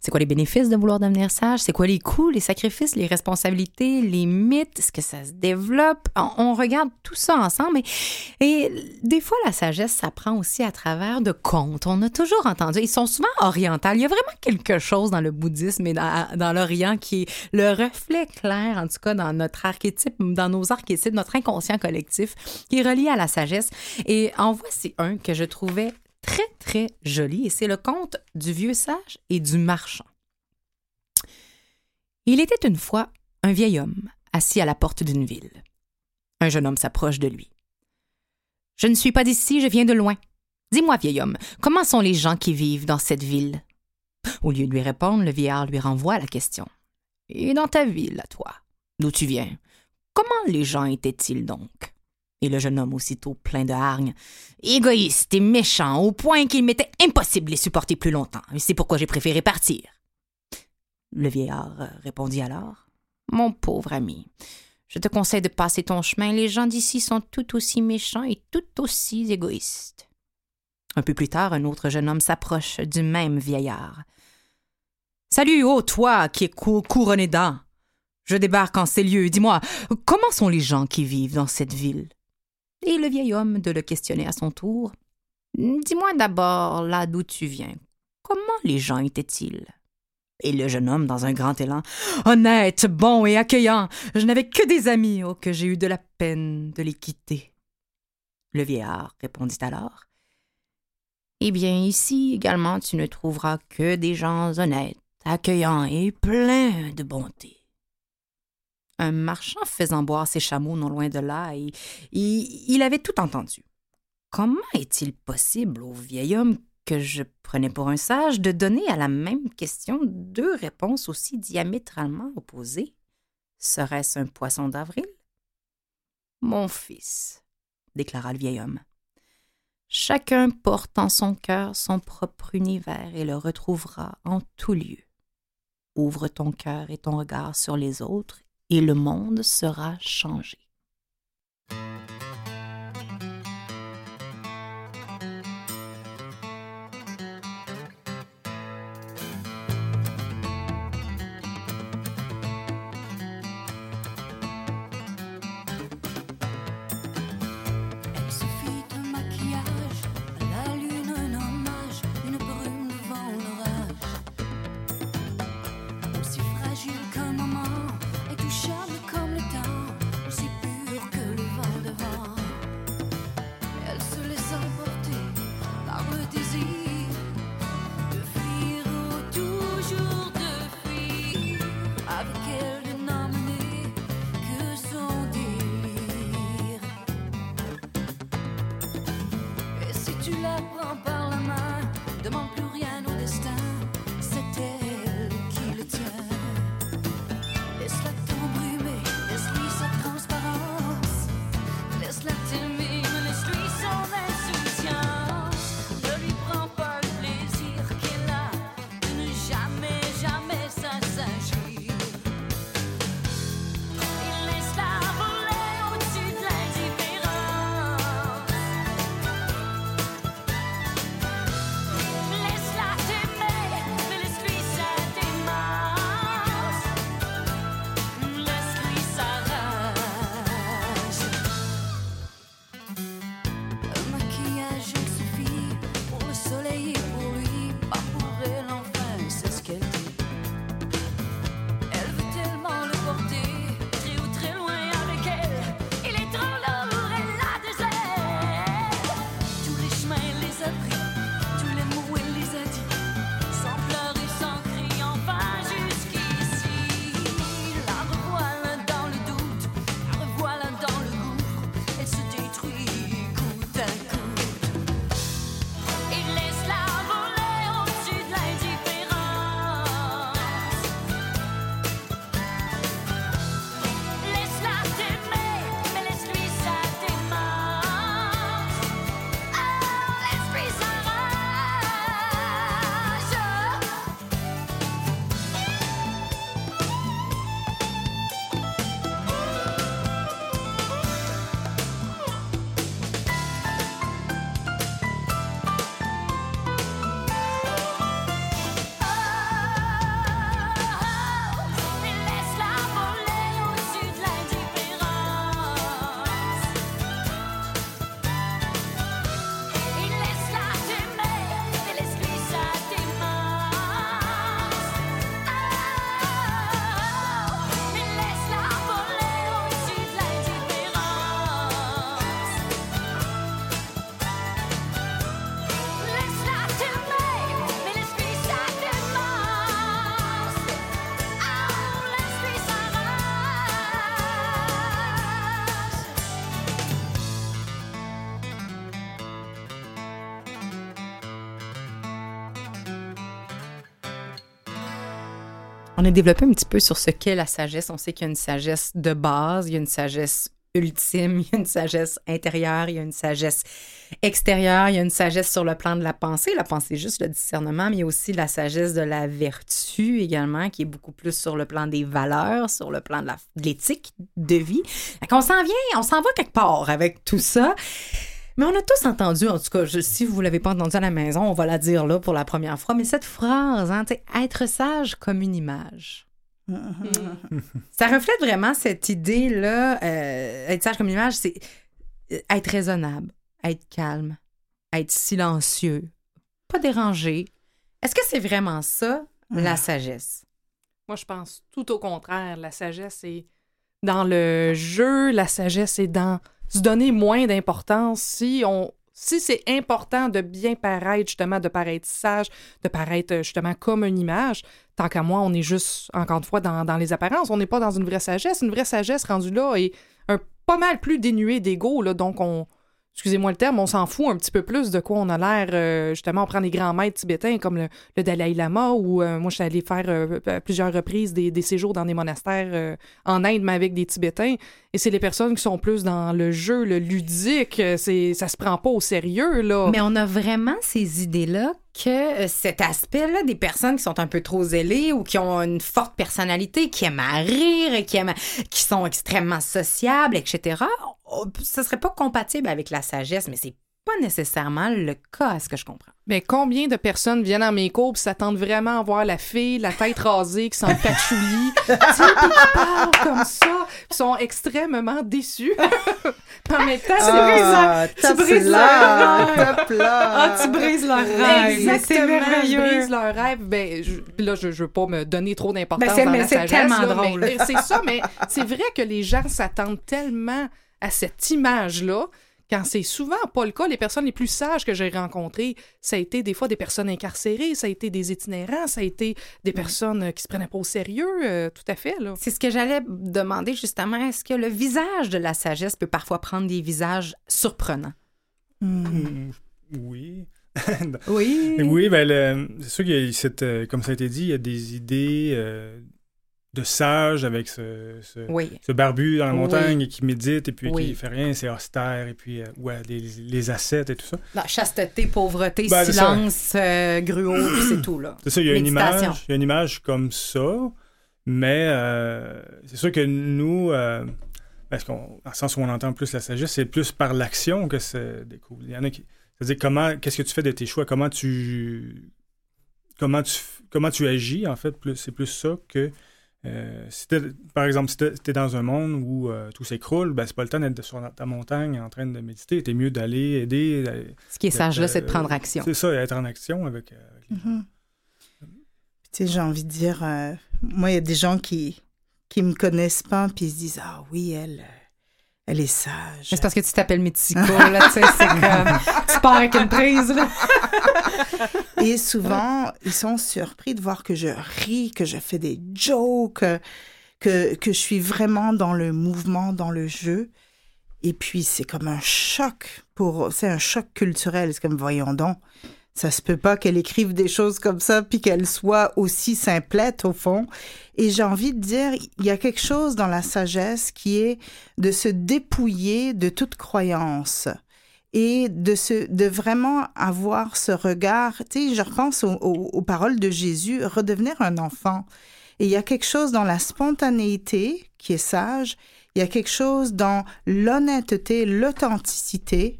c'est quoi les bénéfices de vouloir devenir sage, c'est quoi les coûts, les sacrifices, les responsabilités, les mythes, est-ce que ça se développe? On, regarde tout ça ensemble et, et des fois la sagesse s'apprend aussi à travers de contes. On a toujours entendu, ils sont souvent orientaux. Il y a vraiment quelque chose dans le bouddhisme et dans, dans l'Orient qui est le reflet clair, en tout cas dans notre archétype, dans nos archétypes, notre inconscient collectif, qui est relié à la sagesse. Et en voici un que je trouvais très, très joli, et c'est le conte du vieux sage et du marchand. Il était une fois un vieil homme assis à la porte d'une ville. Un jeune homme s'approche de lui. Je ne suis pas d'ici, je viens de loin. Dis-moi, vieil homme, comment sont les gens qui vivent dans cette ville? Au lieu de lui répondre, le vieillard lui renvoie la question. Et dans ta ville, à toi, d'où tu viens, comment les gens étaient-ils donc? Et le jeune homme, aussitôt plein de hargne. Égoïste et méchant, au point qu'il m'était impossible de les supporter plus longtemps. C'est pourquoi j'ai préféré partir. Le vieillard euh, répondit alors. Mon pauvre ami, je te conseille de passer ton chemin. Les gens d'ici sont tout aussi méchants et tout aussi égoïstes. Un peu plus tard, un autre jeune homme s'approche du même vieillard. Salut, ô toi qui es cou- couronné d'an. Je débarque en ces lieux. Dis-moi, comment sont les gens qui vivent dans cette ville? Et le vieil homme de le questionner à son tour. Dis-moi d'abord là d'où tu viens. Comment les gens étaient-ils? Et le jeune homme, dans un grand élan. Honnête, bon et accueillant. Je n'avais que des amis, oh, que j'ai eu de la peine de les quitter. Le vieillard répondit alors. Eh bien, ici également, tu ne trouveras que des gens honnêtes, accueillants et pleins de bonté. Un marchand faisant boire ses chameaux non loin de là, et, il- il avait tout entendu. Comment est-il possible au vieil homme que je prenais pour un sage de donner à la même question deux réponses aussi diamétralement opposées? Serait-ce un poisson d'avril? Mon fils, déclara le vieil homme, chacun porte en son cœur son propre univers et le retrouvera en tout lieu. Ouvre ton cœur et ton regard sur les autres, et le monde sera changé. A développé un petit peu sur ce qu'est la sagesse. On sait qu'il y a une sagesse de base, il y a une sagesse ultime, (laughs) il y a une sagesse intérieure, il y a une sagesse extérieure, il y a une sagesse sur le plan de la pensée. La pensée, juste le discernement, mais il y a aussi la sagesse de la vertu également, qui est beaucoup plus sur le plan des valeurs, sur le plan de l'éthique de vie. Fait qu'on s'en vient, on s'en va quelque part avec tout ça. Mais on a tous entendu, en tout cas, je- si vous l'avez pas entendu à la maison, on va la dire là pour la première fois, mais cette phrase, hein, être sage comme une image. (laughs) Ça reflète vraiment cette idée-là, euh, être sage comme une image, c'est euh, être raisonnable, être calme, être silencieux, pas dérangé. Est-ce que c'est vraiment ça, la sagesse? Moi, je pense tout au contraire. La sagesse est dans le jeu, la sagesse est dans se donner moins d'importance. Si on Si c'est important de bien paraître, justement, de paraître sage, de paraître euh, justement comme une image, tant qu'à moi, on est juste, encore une fois, dans, dans les apparences. On n'est pas dans une vraie sagesse. Une vraie sagesse rendue là est un, pas mal plus dénuée d'ego. Donc, on, excusez-moi le terme, on s'en fout un petit peu plus de quoi on a l'air. euh, justement, on prend des grands maîtres tibétains comme le, Dalai Lama, ou euh, moi, je suis allée faire euh, à plusieurs reprises des, séjours dans des monastères euh, en Inde, mais avec des Tibétains. Et c'est les personnes qui sont plus dans le jeu, le ludique. euh, C'est, ça se prend pas au sérieux, là. Mais on a vraiment ces idées-là que cet aspect-là des personnes qui sont un peu trop zélées ou qui ont une forte personnalité, qui aiment à rire, qui, aiment, qui sont extrêmement sociables, etc., oh, ça serait pas compatible avec la sagesse, mais c'est pas nécessairement le cas, à ce que je comprends. Mais combien de personnes viennent en mes cours pis s'attendent vraiment à voir la fille, la tête rasée, qui sent le patchouli, (laughs) tu sais, comme ça, pis sont extrêmement déçus. (laughs) Puis en même temps, c'est Ah, tu brises là, leur- là. Ah, tu brises leur rêve. Exactement, C'est merveilleux. je brise leur rêve. Ben, je- là, je, je veux pas me donner trop d'importance Ben, c'est- dans mais la c'est sagesse, tellement là, drôle. C'est ça, mais c'est vrai que les gens s'attendent tellement à cette image-là quand c'est souvent pas le cas. Les personnes les plus sages que j'ai rencontrées, ça a été des fois des personnes incarcérées, ça a été des itinérants, ça a été des personnes euh, qui se prenaient pas au sérieux, euh, tout à fait, là. C'est ce que j'allais demander justement. Est-ce que le visage de la sagesse peut parfois prendre des visages surprenants? Hmm, Oui. (laughs) Oui. Oui, ben, c'est sûr qu'il y a cette, euh, comme ça a été dit, il y a des idées euh, de sages avec ce, ce, Oui. ce barbu dans la Oui. montagne et qui médite et puis Oui. qui fait rien, c'est austère et puis euh, ouais, les, les ascètes et tout ça. La chasteté, pauvreté, Ben, silence, euh, gruau, c'est tout, là. C'est ça, il y a une image, il y a une image comme ça, mais euh, c'est sûr que nous, euh, parce qu'on, dans le sens où on entend plus la sagesse, c'est plus par l'action que se découvre. Il y en a qui, c'est-à-dire comment, qu'est-ce que tu fais de tes choix, comment tu, comment tu, comment tu agis en fait, plus, c'est plus ça que euh, si t'es- par exemple, si tu es dans un monde où euh, tout s'écroule, ben, c'est pas le temps d'être sur ta montagne en train de méditer. T'es mieux d'aller aider. Ce qui est sage, là, c'est de euh, prendre action. C'est ça, être en action avec, avec les. Mhm. Tu sais, j'ai envie de dire, euh, moi, il y a des gens qui qui me connaissent pas, puis ils se disent, ah oui, elle, elle est sage. C'est parce que tu t'appelles Mythico, là, tu sais, c'est (laughs) comme... Tu pars avec une prise, là. (laughs) Et souvent, ils sont surpris de voir que je ris, que je fais des jokes, que, que je suis vraiment dans le mouvement, dans le jeu. Et puis, c'est comme un choc pour, c'est un choc culturel. C'est comme, voyons donc, ça se peut pas qu'elle écrive des choses comme ça, puis qu'elle soit aussi simplette au fond. Et j'ai envie de dire, il y a quelque chose dans la sagesse qui est de se dépouiller de toute croyance et de se de vraiment avoir ce regard. Tu sais je repense aux, paroles de Jésus redevenir un enfant et il y a quelque chose dans la spontanéité qui est sage. Il y a quelque chose dans l'honnêteté l'authenticité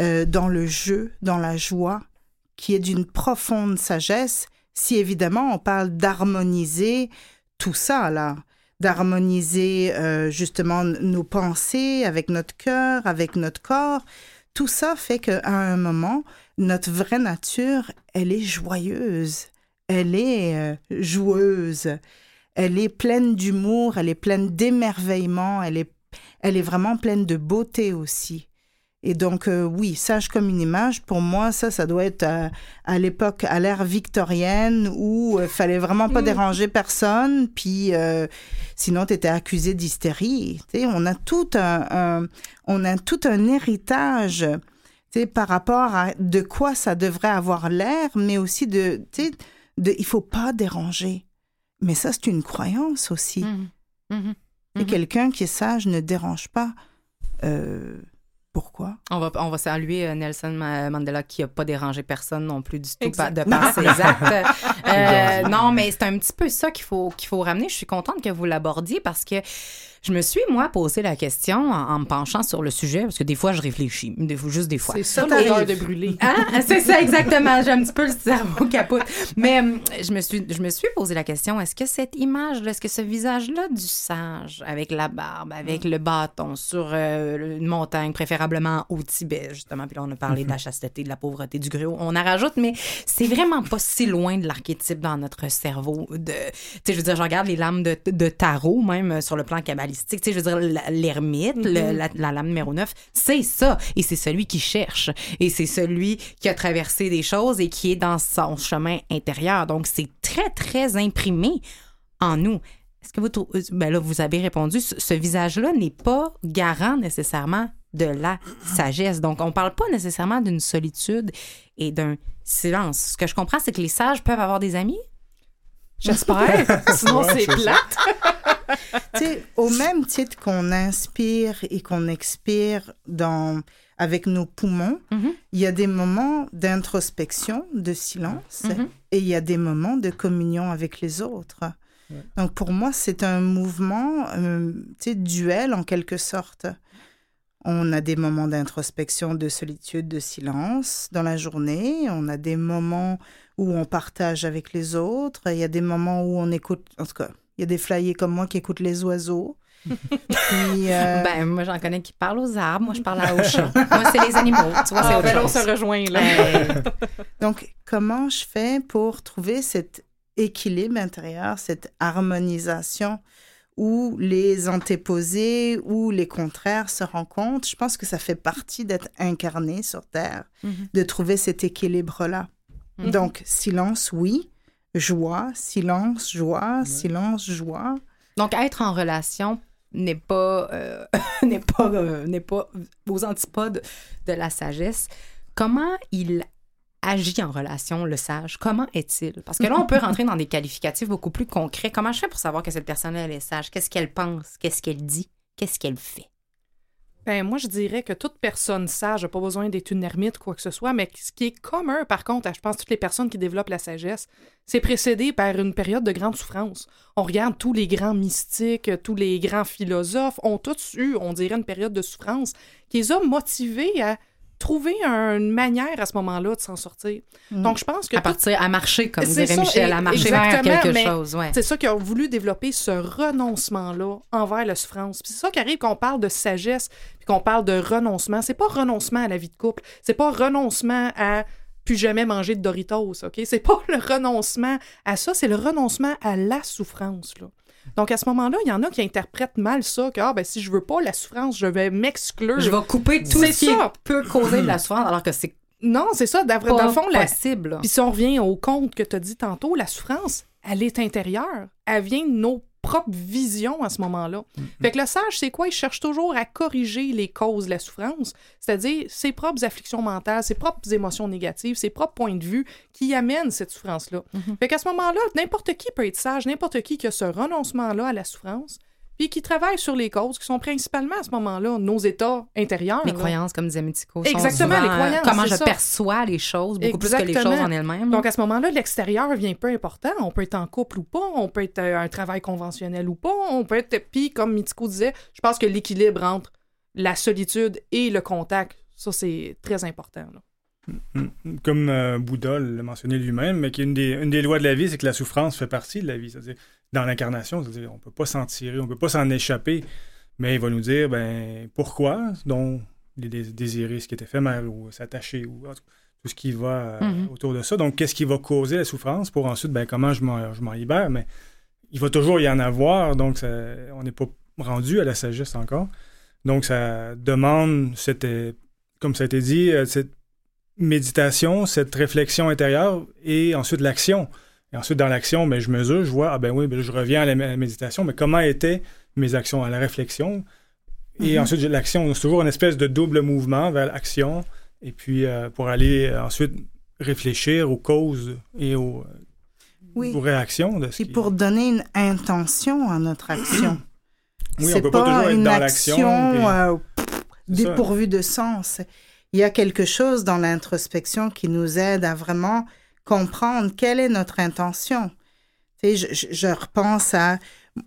euh, dans le jeu dans la joie qui est d'une profonde sagesse si évidemment on parle d'harmoniser tout ça là. D'harmoniser euh, justement nos pensées avec notre cœur avec notre corps. Tout ça fait qu'à un moment, notre vraie nature, elle est joyeuse, elle est euh, joueuse, elle est pleine d'humour, elle est pleine d'émerveillement, elle est, elle est vraiment pleine de beauté aussi. Et donc, euh, oui, sage comme une image, pour moi, ça, ça doit être à, à l'époque, à l'ère victorienne, où il fallait vraiment pas déranger personne, puis euh, sinon, tu étais accusé d'hystérie. On a tout un, un- on a tout un héritage, par rapport à de quoi ça devrait avoir l'air, mais aussi de, de, il faut pas déranger. Mais ça, c'est une croyance aussi. Et Mhm. quelqu'un qui est sage ne dérange pas. Euh, pourquoi? On va, on va saluer euh, Nelson Ma- Mandela qui n'a pas dérangé personne non plus du tout pa- de par ses actes. (laughs) Euh, non, mais c'est un petit peu ça qu'il faut, qu'il faut ramener. Je suis contente que vous l'abordiez parce que je me suis, moi, posé la question en, en me penchant sur le sujet parce que des fois, je réfléchis, des fois, juste des fois. C'est ça l'odeur de brûler. (laughs) Hein? C'est ça, exactement. J'ai un petit peu le cerveau capote. Mais hum, je me suis, je me suis posé la question est-ce que cette image-là, est-ce que ce visage-là du sage, avec la barbe, avec le bâton sur euh, une montagne, préférablement au Tibet, justement, puis là, on a parlé de la chasteté, de la pauvreté, du gruau, on en rajoute, mais c'est vraiment pas si loin de l'archétype dans notre cerveau. De, tu sais, je veux dire, je regarde les lames de, de tarot, même euh, sur le plan cabalistique, Tu sais, je veux dire, l'ermite, le- la, la lame numéro 9, c'est ça. Et c'est celui qui cherche. Et c'est celui qui a traversé des choses et qui est dans son chemin intérieur. Donc, c'est très, très imprimé en nous. Est-ce que vous trouvez. Ben là, vous avez répondu, ce, ce visage-là n'est pas garant nécessairement de la sagesse. Donc, on parle pas nécessairement d'une solitude et d'un silence. Ce que je comprends, c'est que les sages peuvent avoir des amis? J'espère. (laughs) Sinon, Ouais, c'est plate. (laughs) Tu sais, au même titre qu'on inspire et qu'on expire dans, avec nos poumons, Mhm. il y a des moments d'introspection, de silence, Mhm. et il y a des moments de communion avec les autres. Donc pour moi, c'est un mouvement, euh, tu sais, duel en quelque sorte. On a des moments d'introspection, de solitude, de silence dans la journée. On a des moments où on partage avec les autres. Il y a des moments où on écoute, en tout cas, il y a des flyers comme moi qui écoutent les oiseaux. (laughs) Puis, euh, Ben, moi, j'en connais qui parlent aux arbres. Moi, je parle aux chats. (laughs) moi, c'est les animaux. Tu vois, c'est Ah, ben on se rejoint, là. Ben, (laughs) Donc, comment je fais pour trouver cet équilibre intérieur, cette harmonisation où les antéposés ou les contraires se rencontrent? Je pense que ça fait partie d'être incarné sur Terre, Mhm. de trouver cet équilibre-là. Mhm. Donc, silence, oui. Joie, silence, joie, silence, joie. Donc, être en relation n'est pas, euh, (laughs) n'est pas, euh, n'est pas aux antipodes de la sagesse. Comment il agit en relation, le sage? Comment est-il? Parce que là, on peut rentrer dans des qualificatifs beaucoup plus concrets. Comment je fais pour savoir que cette personne-là, elle est sage? Qu'est-ce qu'elle pense? Qu'est-ce qu'elle dit? Qu'est-ce qu'elle fait? Ben, moi, je dirais que toute personne sage n'a pas besoin d'être une ermite, quoi que ce soit, mais ce qui est commun, par contre, je pense, toutes les personnes qui développent la sagesse, c'est précédé par une période de grande souffrance. On regarde tous les grands mystiques, tous les grands philosophes ont tous eu, on dirait, une période de souffrance qui les a motivés à trouver une manière à ce moment-là de s'en sortir. Donc, je pense que À partir, à marcher, comme dirait ça, Michel, à marcher vers quelque chose. Ouais. c'est ça qui a voulu développer ce renoncement-là envers la souffrance. Puis c'est ça qui arrive quand on parle de sagesse, puis qu'on parle de renoncement. C'est pas renoncement à la vie de couple, c'est pas renoncement à plus jamais manger de Doritos, OK? C'est pas le renoncement à ça, c'est le renoncement à la souffrance, là. Donc, à ce moment-là, il y en a qui interprètent mal ça, que ah, ben, si je veux pas la souffrance, je vais m'exclure. Je vais couper tout ce qui ça. peut causer de la souffrance, alors que c'est Non, c'est ça. Dans, pas le fond, la, possible. là. Puis si on revient au conte que tu as dit tantôt, la souffrance, elle est intérieure. Elle vient de nos propres visions à ce moment-là. Fait que le sage, c'est quoi? Il cherche toujours à corriger les causes de la souffrance, c'est-à-dire ses propres afflictions mentales, ses propres émotions négatives, ses propres points de vue qui amènent cette souffrance-là. Fait qu'à ce moment-là, n'importe qui peut être sage, n'importe qui qui a ce renoncement-là à la souffrance, puis qui travaille sur les causes qui sont principalement à ce moment-là nos états intérieurs. Les là. croyances, comme disait Mitiko. sont Exactement, souvent, les croyances, Comment je ça. perçois les choses, beaucoup plus que les choses en elles-mêmes. Donc, à ce moment-là, l'extérieur vient peu important. On peut être en couple ou pas, on peut être euh, un travail conventionnel ou pas, on peut être. Puis, comme Mitiko disait, je pense que l'équilibre entre la solitude et le contact, ça, c'est très important. là. Comme euh, Bouddha l'a mentionné lui-même, mais qu'une des, une des lois de la vie, c'est que la souffrance fait partie de la vie. Dans l'incarnation, c'est-à-dire, on peut pas s'en tirer, on peut pas s'en échapper, mais il va nous dire, ben, pourquoi, dont les dés- désirer ce qui est éphémère ou s'attacher ou tout ce qui va euh, Mhm. autour de ça. Donc, qu'est-ce qui va causer la souffrance pour ensuite, ben, comment je m'en, je m'en libère, mais il va toujours y en avoir, donc ça- on n'est pas rendu à la sagesse encore. Donc, ça demande cette, euh, comme ça a été dit, euh, cette méditation, cette réflexion intérieure et ensuite l'action. Et ensuite, dans l'action, ben, je mesure, je vois, ah ben oui, ben, je reviens à la, mé- méditation, mais comment étaient mes actions? À la réflexion? Et Mhm. ensuite, l'action. C'est toujours une espèce de double mouvement vers l'action. Et puis, euh, pour aller euh, ensuite réfléchir aux causes et aux, Oui. aux réactions de ce qui... pour donner une intention à notre (clears throat) action. Oui, on peut pas toujours être une dans action l'action, euh, dépourvue de sens. Il y a quelque chose dans l'introspection qui nous aide à vraiment comprendre quelle est notre intention. Tu sais, je, repense à...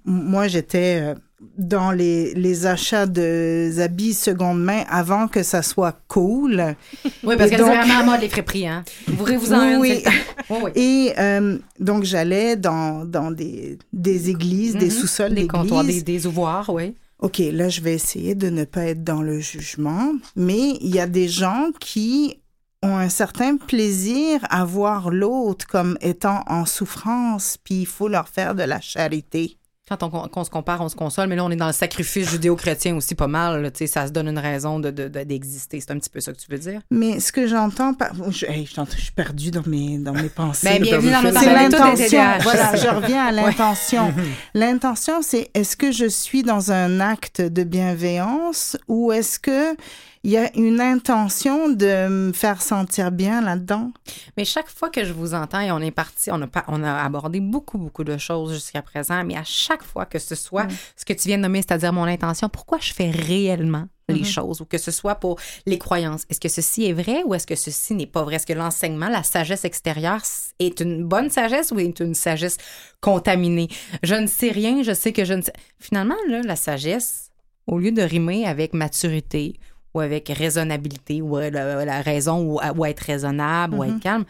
Moi, j'étais euh, dans les, les achats de habits seconde main avant que ça soit cool. (laughs) Oui, parce que c'est vraiment à mode les friperies, hein. Vous vous en Oui, oui. oui, oui. Et euh, donc, j'allais dans, dans des, des églises, des Mhm. sous-sols Des comptoirs, des, des ouvroirs, oui. OK, là, je vais essayer de ne pas être dans le jugement, mais il y a des gens qui ont un certain plaisir à voir l'autre comme étant en souffrance, puis il faut leur faire de la charité. Quand on, se compare, on se console, mais là, on est dans le sacrifice judéo-chrétien aussi pas mal. là, tu sais, ça se donne une raison de, de- de- d'exister. C'est un petit peu ça que tu veux dire? Mais ce que j'entends par... Je, hey, je, suis perdue dans mes, dans mes pensées. Ben, bienvenue dans C'est l'intention. Voilà, je reviens à l'intention. (laughs) L'intention, c'est est-ce que je suis dans un acte de bienveillance ou est-ce que il y a une intention de me faire sentir bien là-dedans? Mais chaque fois que je vous entends et on est parti, on a, pas, on a abordé beaucoup, beaucoup de choses jusqu'à présent, mais à chaque fois que ce soit ce que tu viens de nommer, c'est-à-dire mon intention, pourquoi je fais réellement les choses? Ou que ce soit pour les croyances. Est-ce que ceci est vrai ou est-ce que ceci n'est pas vrai? Est-ce que l'enseignement, la sagesse extérieure est une bonne sagesse ou est une sagesse contaminée? Je ne sais rien, je sais que je ne sais. Finalement, là, la sagesse, au lieu de rimer avec maturité ou avec raisonnabilité ou euh, la, la raison ou, ou être raisonnable ou être calme,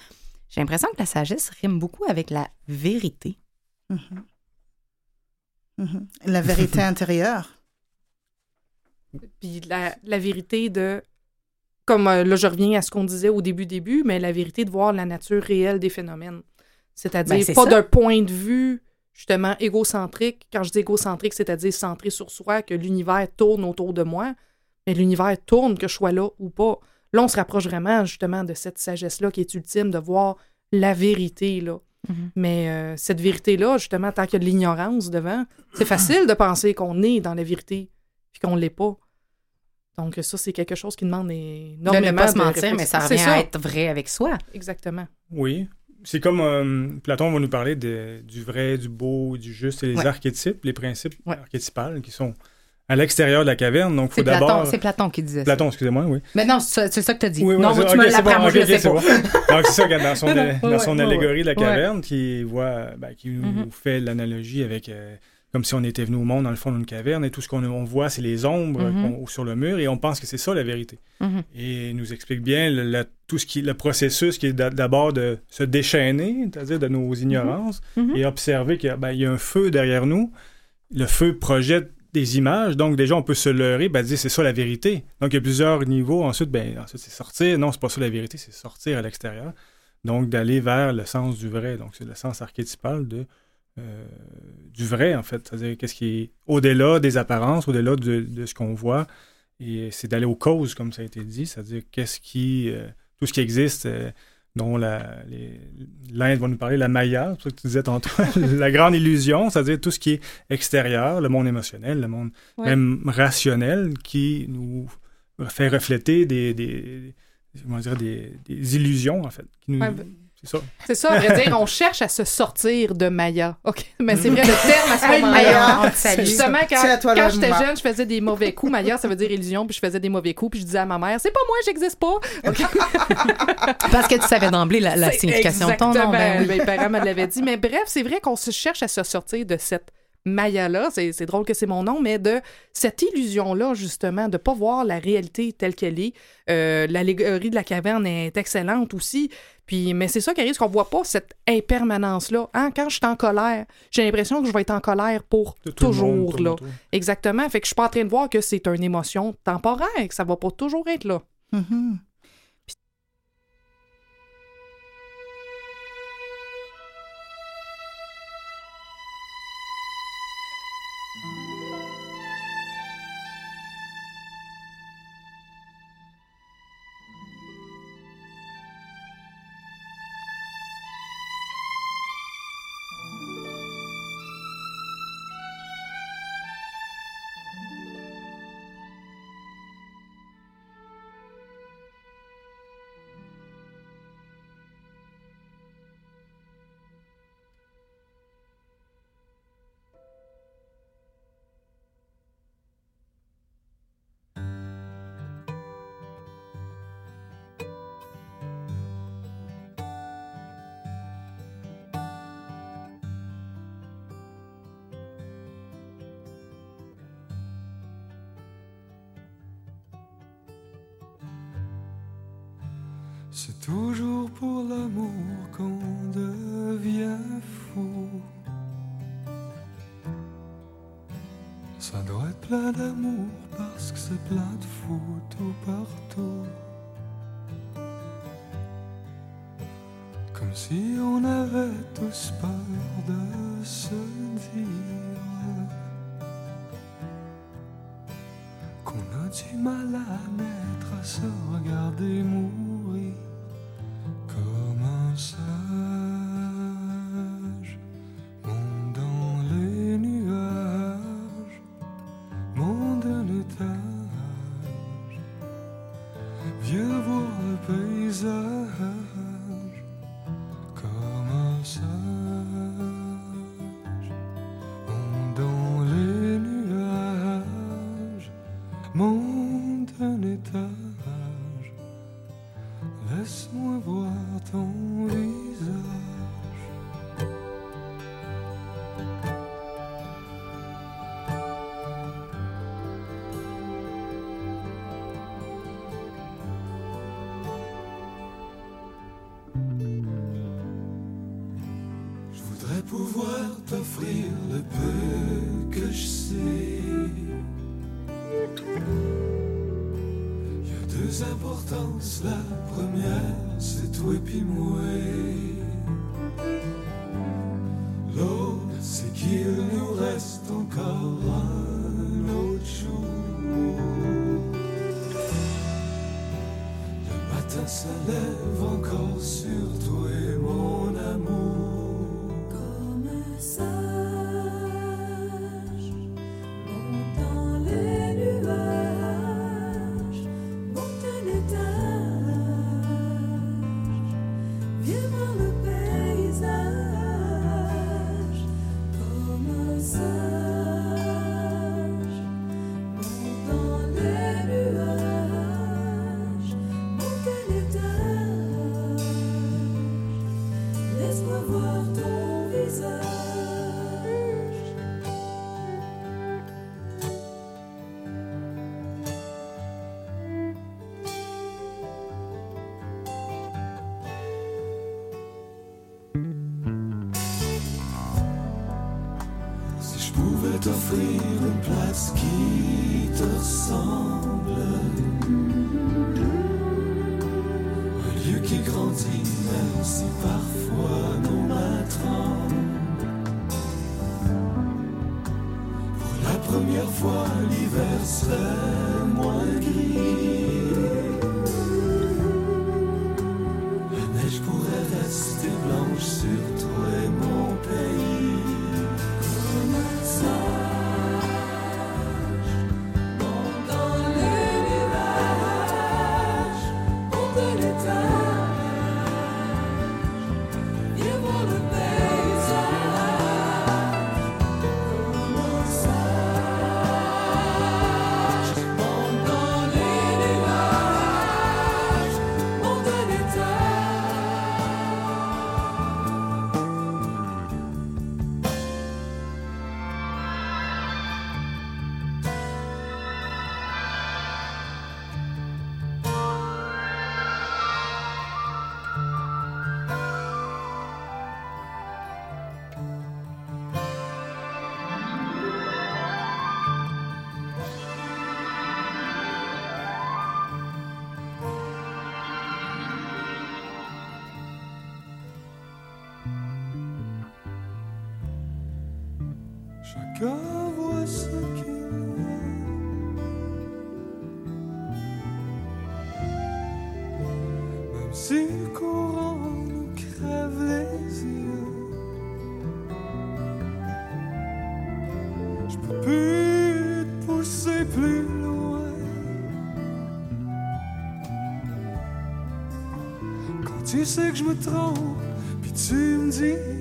j'ai l'impression que la sagesse rime beaucoup avec la vérité. Mhm. La vérité (laughs) intérieure. Puis la, la vérité de. Comme euh, là, je reviens à ce qu'on disait au début, début, mais la vérité de voir la nature réelle des phénomènes. C'est-à-dire Ben, pas d'un point de vue justement égocentrique. Quand je dis égocentrique, c'est-à-dire centré sur soi, que l'univers tourne autour de moi, mais l'univers tourne, que je sois là ou pas. Là, on se rapproche vraiment justement de cette sagesse-là qui est ultime, de voir la vérité, là. Mhm. Mais euh, cette vérité-là, justement, tant qu'il y a de l'ignorance devant, c'est facile de penser qu'on est dans la vérité puis qu'on l'est pas. Donc ça, c'est quelque chose qui demande De énormément ne pas se mentir, mais ça C'est revient à être vrai avec soi. Exactement. Oui. C'est comme euh, Platon va nous parler de- du vrai, du beau, du juste et les Ouais. archétypes, les principes Ouais. archétypales qui sont à l'extérieur de la caverne. Donc, faut C'est Platon, d'abord. c'est Platon qui disait Platon, excusez-moi, oui. ça. Mais non, c'est ça que tu as dit. Oui, oui, non, tu ok, me l'apprends, bon, moi, je sais pas. bon. (laughs) Donc, c'est ça, dans son, Non, non, dans son ouais, allégorie de la ouais. caverne, qui voit, ben, qui nous Mhm. fait l'analogie avec, euh, comme si on était venu au monde dans le fond d'une caverne et tout ce qu'on on voit, c'est les ombres Mhm. qu'on- sur le mur et on pense que c'est ça la vérité. Mhm. Et il nous explique bien le, le- tout ce qui, le processus qui est d'a- d'abord de se déchaîner, c'est-à-dire de nos ignorances, et observer qu'il ben, y a un feu derrière nous. Le feu projette des images, donc déjà on peut se leurrer, ben, dire c'est ça la vérité. Donc il y a plusieurs niveaux. Ensuite, ben, ensuite c'est sortir. Non, c'est pas ça la vérité, c'est sortir à l'extérieur. Donc d'aller vers le sens du vrai. Donc c'est le sens archétypal de, euh, du vrai, en fait. C'est-à-dire qu'est-ce qui est au-delà des apparences, au-delà de, ce qu'on voit. Et c'est d'aller aux causes, comme ça a été dit, c'est-à-dire qu'est-ce qui, euh, tout ce qui existe, euh, dont l'Inde va nous parler, la Maya, c'est ça que tu disais tantôt, (laughs) la grande illusion, c'est-à-dire tout ce qui est extérieur, le monde émotionnel, le monde Ouais. même rationnel, qui nous fait refléter des, des, des, des illusions, en fait. qui nous- Ouais, c'est ça. C'est ça, à vrai dire, on cherche à se sortir de Maya. OK, mais c'est vrai, le terme à ce moment-là. Justement, quand, quand j'étais jeune, je faisais des mauvais coups. Maya, ça veut dire illusion, puis je faisais des mauvais coups, puis je disais à ma mère, c'est pas moi, j'existe pas. OK. (laughs) Parce que tu savais d'emblée la, signification de ton nom. exactement, Ben oui. mes parents me l'avaient dit. Mais bref, c'est vrai qu'on se cherche à se sortir de cette Maya-là, c'est c'est drôle que c'est mon nom, mais de cette illusion-là, justement, de pas voir la réalité telle qu'elle est. Euh, L'allégorie de la caverne est excellente aussi. Puis, mais c'est ça qui arrive, c'est qu'on voit pas cette impermanence-là. Hein? Quand je suis en colère, j'ai l'impression que je vais être en colère pour toujours, monde, là. monde. Exactement. Fait que je suis pas en train de voir que c'est une émotion temporaire, que ça va pas toujours être là. Mhm. C'est se regarder mourir. tu sais que je me trompe, puis tu me dis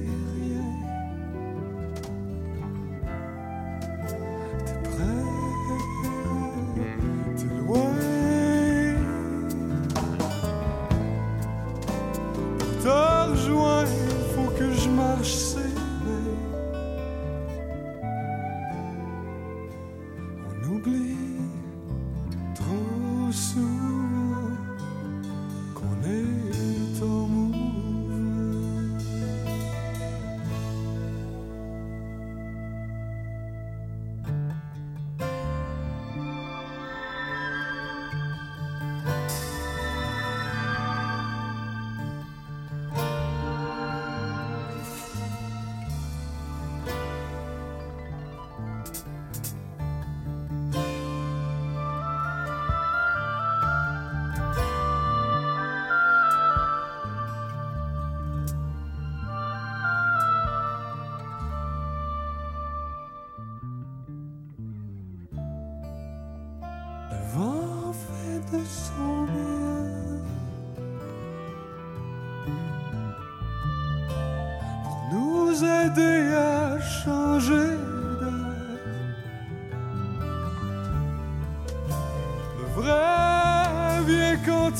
nous aider à changer d'air. Le vrai vient quand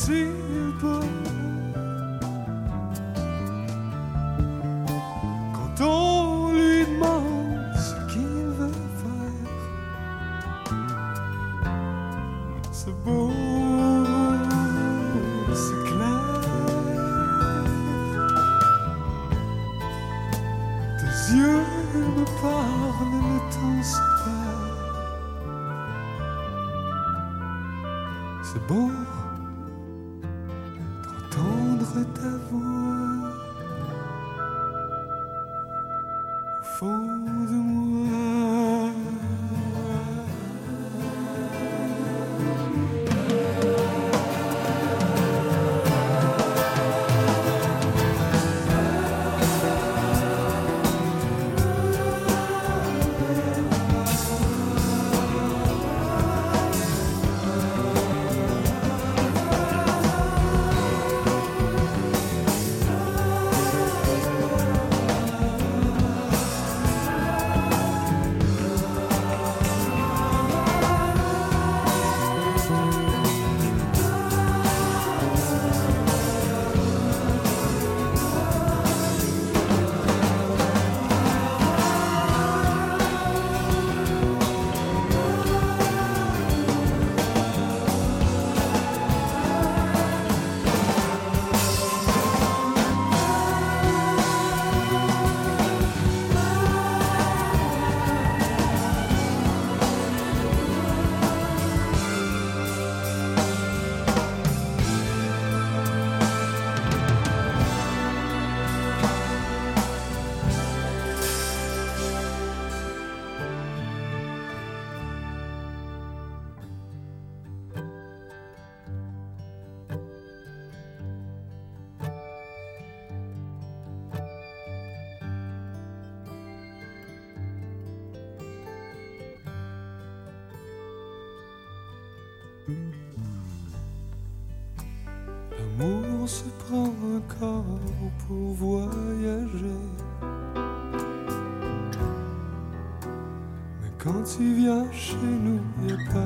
quand il vient chez nous, il a peur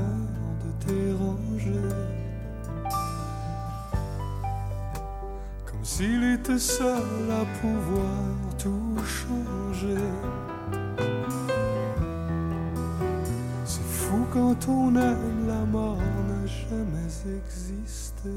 de déranger. Comme s'il était seul à pouvoir tout changer. C'est fou quand on aime, la mort n'a jamais existé.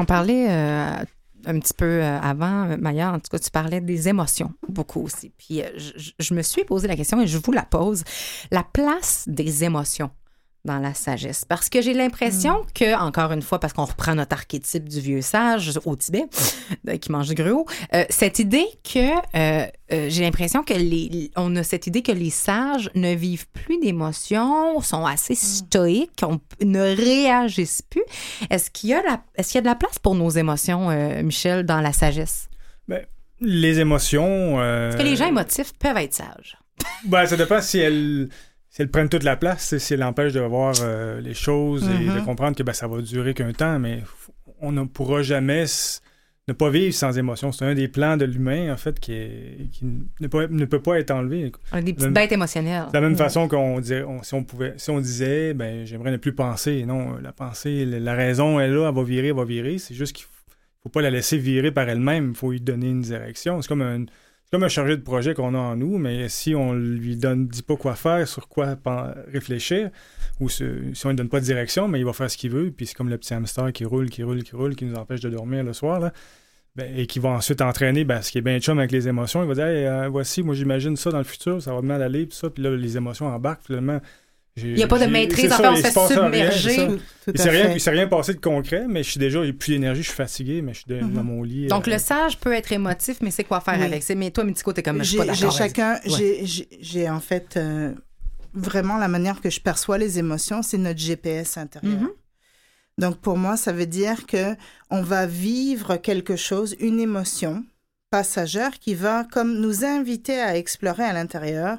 On parlait euh, un petit peu euh, avant, euh, Maya, en tout cas, tu parlais des émotions beaucoup aussi. Puis je- je me suis posé la question et je vous la pose. La place des émotions dans la sagesse. Parce que j'ai l'impression que, encore une fois, parce qu'on reprend notre archétype du vieux sage au Tibet, euh, qui mange du gruau, euh, cette idée que, euh, euh, j'ai l'impression que les, on a cette idée que les sages ne vivent plus d'émotions, sont assez stoïques, on- ne réagissent plus. Est-ce qu'il y a la, est-ce qu'il y a de la place pour nos émotions, Michel, dans la sagesse? Les émotions. Est-ce que les gens émotifs peuvent être sages? Ben, ça dépend si elles, si elles prennent toute la place, si elles empêchent de voir euh, les choses et de Mhm. comprendre que ben, ça va durer qu'un temps, mais on ne pourra jamais ne pas vivre sans émotion. C'est un des plans de l'humain, en fait, qui, est- qui ne, peut, ne peut pas être enlevé. On est des petites bêtes émotionnelles. De la même façon qu'on dirait, on- si on pouvait, si on disait, ben, j'aimerais ne plus penser. Non, la pensée, la, raison est là, elle va virer, elle va virer. C'est juste qu'il faut, faut pas la laisser virer par elle-même. Il faut lui donner une direction. C'est comme un, comme un chargé de projet qu'on a en nous, mais si on lui donne, dit pas quoi faire, sur quoi réfléchir, ou si on lui donne pas de direction, mais il va faire ce qu'il veut. Puis c'est comme le petit hamster qui roule, qui roule, qui roule, qui nous empêche de dormir le soir, là. Ben, et qui va ensuite entraîner ben, ce qui est bien chum avec les émotions. Il va dire euh, voici, moi j'imagine ça dans le futur, ça va mal aller, puis ça, puis là, les émotions embarquent, finalement. Il n'y a pas de maîtrise, enfin, on se fait submerger. Il s'est rien, rien passé de concret, mais je suis déjà, j'ai plus d'énergie, je suis fatigué, mais je suis de- Mhm. dans mon lit. Donc, euh, le sage peut être émotif, mais c'est quoi faire Oui. avec? Mais toi, Mitiko, t'es comme, je suis J'ai pas chacun, Ouais. j'ai- j'ai j'ai en fait euh, vraiment la manière que je perçois les émotions, c'est notre GPS intérieur. Mhm. Donc pour moi, ça veut dire que on va vivre quelque chose, une émotion passagère qui va comme nous inviter à explorer à l'intérieur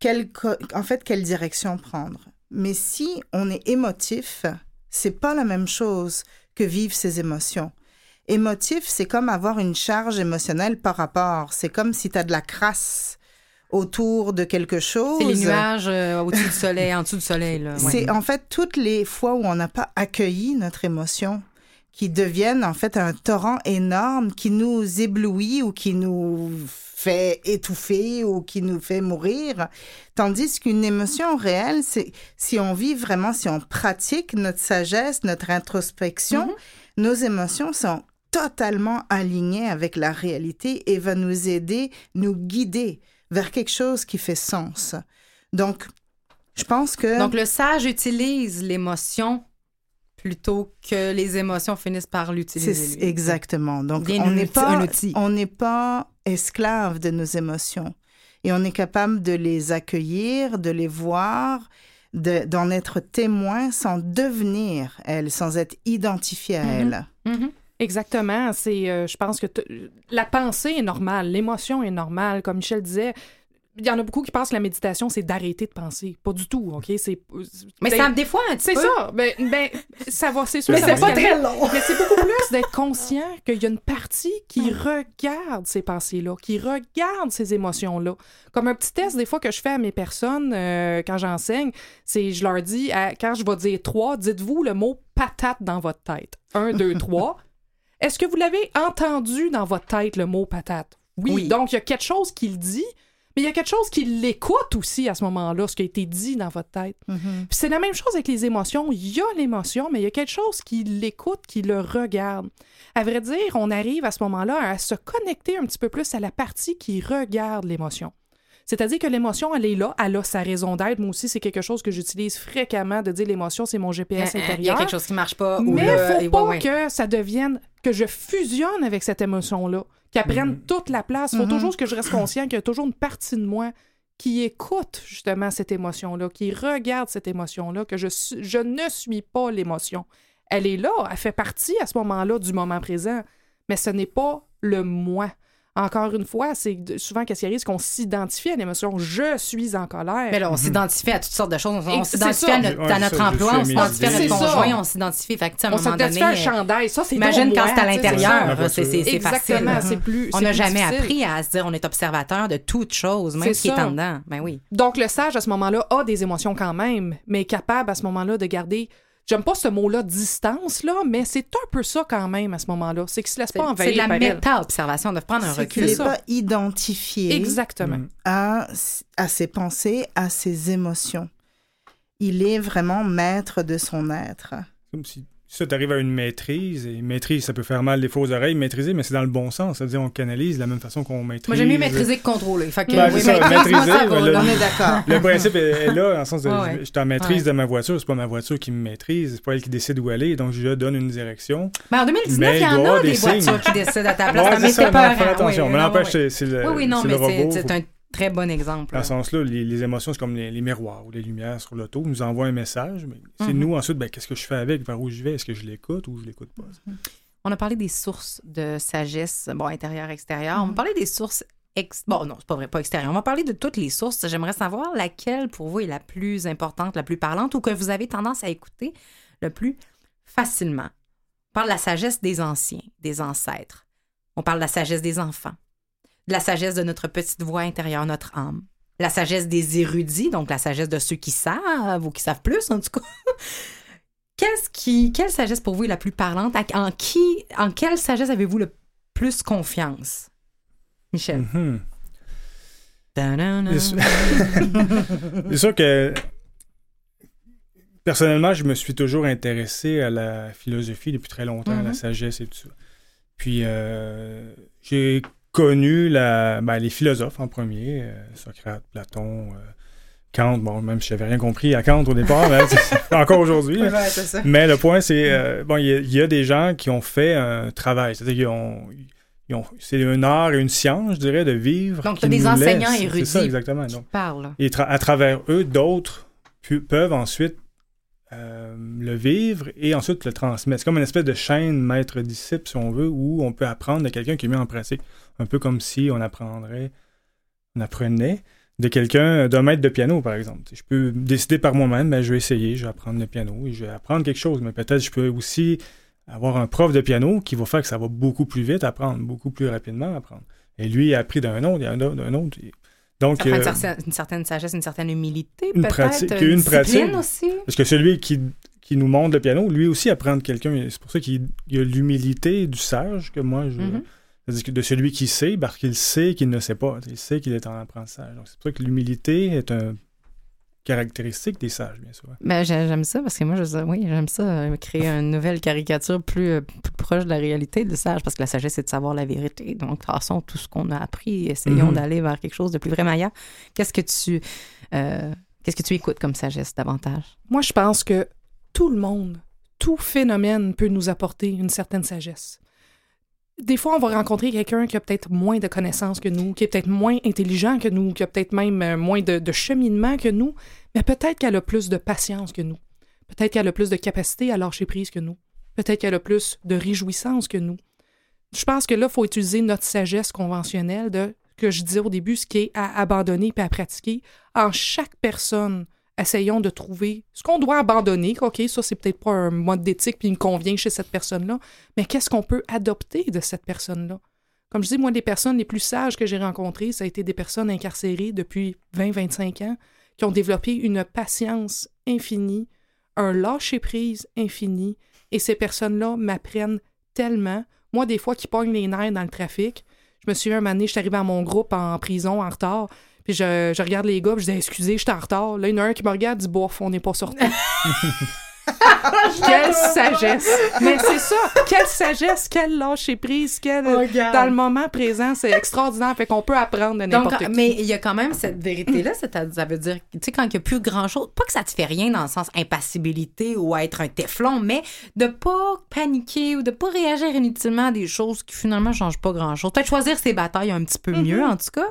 quelle en fait quelle direction prendre. Mais si on est émotif, c'est pas la même chose que vivre ses émotions. Émotif, c'est comme avoir une charge émotionnelle par rapport. C'est comme si tu as de la crasse autour de quelque chose. C'est les nuages euh, au-dessus du soleil, en dessous du soleil. Ouais. C'est en fait toutes les fois où on n'a pas accueilli notre émotion qui deviennent en fait un torrent énorme qui nous éblouit ou qui nous fait étouffer ou qui nous fait mourir. Tandis qu'une émotion réelle, c'est si on vit vraiment, si on pratique notre sagesse, notre introspection, Mm-hmm. nos émotions sont totalement alignées avec la réalité et va nous aider, nous guider vers quelque chose qui fait sens. Donc, je pense que... Donc, le sage utilise l'émotion plutôt que les émotions finissent par l'utiliser. Exactement. Donc, Bien on n'est pas, on n'est pas esclave de nos émotions et on est capable de les accueillir, de les voir, de- d'en être témoin sans devenir elles, sans être identifié à Mhm. elles. Mhm. Exactement. C'est, euh, je pense que la pensée est normale, l'émotion est normale. Comme Michel disait, il y en a beaucoup qui pensent que la méditation, c'est d'arrêter de penser. Pas du tout, OK? C'est, Mais ben, ça, des fois, un petit C'est peu. ça. Ben, ben, ça va, c'est sûr. Mais c'est pas très long. Mais c'est beaucoup plus d'être (laughs) conscient qu'il y a une partie qui regarde ces pensées-là, qui regarde ces émotions-là. Comme un petit test, des fois, que je fais à mes personnes euh, quand j'enseigne, c'est je leur dis, à- quand je vais dire trois, dites-vous le mot patate dans votre tête. Un, deux, trois. Est-ce que vous l'avez entendu dans votre tête, le mot patate? Oui. Oui. Donc, il y a quelque chose qui le dit, mais il y a quelque chose qui l'écoute aussi à ce moment-là, ce qui a été dit dans votre tête. Mhm. C'est la même chose avec les émotions. Il y a l'émotion, mais il y a quelque chose qui l'écoute, qui le regarde. À vrai dire, on arrive à ce moment-là à se connecter un petit peu plus à la partie qui regarde l'émotion. C'est-à-dire que l'émotion, elle est là, elle a sa raison d'être. Moi aussi, c'est quelque chose que j'utilise fréquemment de dire l'émotion, c'est mon GPS Euh, euh, Il y a intérieur. quelque chose qui marche pas. Mais là, faut et pas ouais, ouais. que ça devienne, que je fusionne avec cette émotion-là, qu'elle prenne toute la place. faut Mhm. toujours que je reste conscient qu'il y a toujours une partie de moi qui écoute justement cette émotion-là, qui regarde cette émotion-là, que je, je ne suis pas l'émotion. Elle est là, elle fait partie à ce moment-là du moment présent, mais ce n'est pas le moi. Encore une fois, c'est souvent qu'est-ce qui arrive, c'est qu'on s'identifie à l'émotion. Je suis en colère. Mais là, on s'identifie à toutes sortes de choses. On s'identifie ça. à notre, Ouais, à notre ça, je emploi, on s'identifie à notre conjoint, on s'identifie. Fait que, à un on moment s'identifie donné, à un chandail, ça c'est Imagine quand c'est à l'intérieur, c'est voiture. c'est- c'est facile. Exactement, c'est plus. On n'a jamais difficile. appris à se dire on est observateur de toute chose, même ce qui est en dedans. Ben oui. Donc, le sage, à ce moment-là, a des émotions quand même, mais est capable, à ce moment-là, de garder... J'aime pas ce mot-là, distance, là, mais c'est un peu ça quand même, à ce moment-là. C'est qu'il se laisse C'est pas c'est envahir de la méta-observation, de prendre un C'est qu'il recul. n'est ça. pas identifié Exactement. À, à ses pensées, à ses émotions. Il est vraiment maître de son être. Comme si, ça, tu arrives à une maîtrise, et maîtrise, ça peut faire mal des aux oreilles, maîtriser, mais c'est dans le bon sens. C'est-à-dire, on canalise de la même façon qu'on maîtrise. Moi, j'aime mieux maîtriser que contrôler. Fait que, Ben, oui, ça, moi, maîtriser, ça va, mais là- On est d'accord. Le principe est, là, le sens de Ouais, je suis en maîtrise Ouais. de ma voiture, c'est pas ma voiture qui me maîtrise, c'est pas elle qui décide où aller, donc je donne une direction. Mais en 2019, Mais il y en a des des voitures qui décident à ta (laughs) place. Ouais, Non, mais ça, pas non, faire attention. oui, mais n'empêche, oui. c'est le, Oui, oui, non, mais le robot. c'est un très bon exemple. Dans là. ce sens-là, les, les émotions, c'est comme les, les miroirs ou les lumières sur l'auto, nous envoient un message, mais c'est Mhm. nous ensuite, ben, qu'est-ce que je fais avec, vers où je vais, est-ce que je l'écoute ou je l'écoute pas? On a parlé des sources de sagesse, bon, intérieure, extérieure. Mhm. On va parler des sources ex... Bon, non, c'est pas vrai, pas extérieures. On va parler de toutes les sources. J'aimerais savoir laquelle, pour vous, est la plus importante, la plus parlante ou que vous avez tendance à écouter le plus facilement. On parle de la sagesse des anciens, des ancêtres. On parle de la sagesse des enfants, de la sagesse de notre petite voix intérieure, notre âme. La sagesse des érudits, donc la sagesse de ceux qui savent ou qui savent plus, en tout cas. (laughs) Qu'est-ce qui, quelle sagesse pour vous est la plus parlante? En qui, en quelle sagesse avez-vous le plus confiance? Michel. C'est sûr- (laughs) c'est sûr que personnellement, je me suis toujours intéressé à la philosophie depuis très longtemps, à la Mhm. sagesse et tout ça. Puis euh, j'ai connu la, ben, les philosophes en premier, euh, Socrate, Platon, euh, Kant. Bon, même si j'avais rien compris à Kant au départ, mais (laughs) (laughs) encore aujourd'hui. Ouais, ça. Mais le point, c'est, euh, bon, il y, a- il y a des gens qui ont fait un travail, c'est-à-dire qu'ils ont, c'est un art et une science, je dirais, de vivre. Donc, qui t'as des enseignants laissent. érudits. C'est ça, exactement. Donc, Parle. là. et tra- à travers eux, d'autres peuvent ensuite euh, le vivre et ensuite le transmettre. C'est comme une espèce de chaîne maître-disciple, si on veut, où on peut apprendre de quelqu'un qui est mis en pratique. Un peu comme si on apprendrait, on apprenait de quelqu'un, d'un maître de piano, par exemple. Je peux décider par moi-même, ben, je vais essayer, je vais apprendre le piano et je vais apprendre quelque chose. Mais peut-être je peux aussi avoir un prof de piano qui va faire que ça va beaucoup plus vite apprendre, beaucoup plus rapidement apprendre. Et lui, il a appris d'un autre, il y a un autre, d'un autre. Donc, Ça une euh, certaine, une certaine sagesse, une certaine humilité, Une pratique- une une pratique. aussi. Parce que celui qui, qui nous montre le piano, lui aussi apprend de quelqu'un. C'est pour ça qu'il il y a l'humilité du sage que moi, je. Que de celui qui sait, parce qu'il sait qu'il ne sait pas. Il sait qu'il est en apprentissage. Donc, c'est pour ça que l'humilité est une caractéristique des sages, bien sûr. Ben, j'ai- j'aime ça parce que moi, je, oui, j'aime ça, euh, créer une nouvelle caricature plus, euh, plus proche de la réalité du sage parce que la sagesse, c'est de savoir la vérité. Donc, de toute façon, tout ce qu'on a appris, essayons Mhm. d'aller vers quelque chose de plus vraiment ailleurs. Qu'est-ce que tu, euh, qu'est-ce que tu écoutes comme sagesse davantage? Moi, je pense que tout le monde, tout phénomène peut nous apporter une certaine sagesse. Des fois, on va rencontrer quelqu'un qui a peut-être moins de connaissances que nous, qui est peut-être moins intelligent que nous, qui a peut-être même euh, moins de, cheminement que nous, mais peut-être qu'elle a plus de patience que nous. Peut-être qu'elle a plus de capacité à lâcher prise que nous. Peut-être qu'elle a plus de réjouissance que nous. Je pense que là, il faut utiliser notre sagesse conventionnelle de que je disais au début, ce qui est à abandonner puis à pratiquer. En chaque personne, essayons de trouver ce qu'on doit abandonner. OK, ça, c'est peut-être pas un mode d'éthique il me convient chez cette personne-là, mais qu'est-ce qu'on peut adopter de cette personne-là? Comme je dis, moi, les personnes les plus sages que j'ai rencontrées, ça a été des personnes incarcérées depuis 20-25 ans qui ont développé une patience infinie, un lâcher-prise infini, et ces personnes-là m'apprennent tellement. Moi, des fois, qui pognent les nerfs dans le trafic, je me souviens, un moment donné, je suis arrivée à mon groupe en prison, en retard, puis je, je regarde les gars, puis je dis excusez, je suis en retard. Là, il y en a un qui me regarde, dit bof, on n'est pas sorti. (laughs) quelle sagesse! Mais c'est ça, quelle sagesse, quelle lâcher prise, quelle dans le moment présent, c'est extraordinaire. Fait qu'on peut apprendre de n'importe qui. mais il y a quand même cette vérité-là, c'est-à-dire- ça veut dire, tu sais, quand il n'y a plus grand-chose, pas que ça te fait rien dans le sens impassibilité ou être un téflon, mais de pas paniquer ou de pas réagir inutilement à des choses qui finalement changent pas grand-chose. Peut-être choisir ses batailles un petit peu mieux, en tout cas.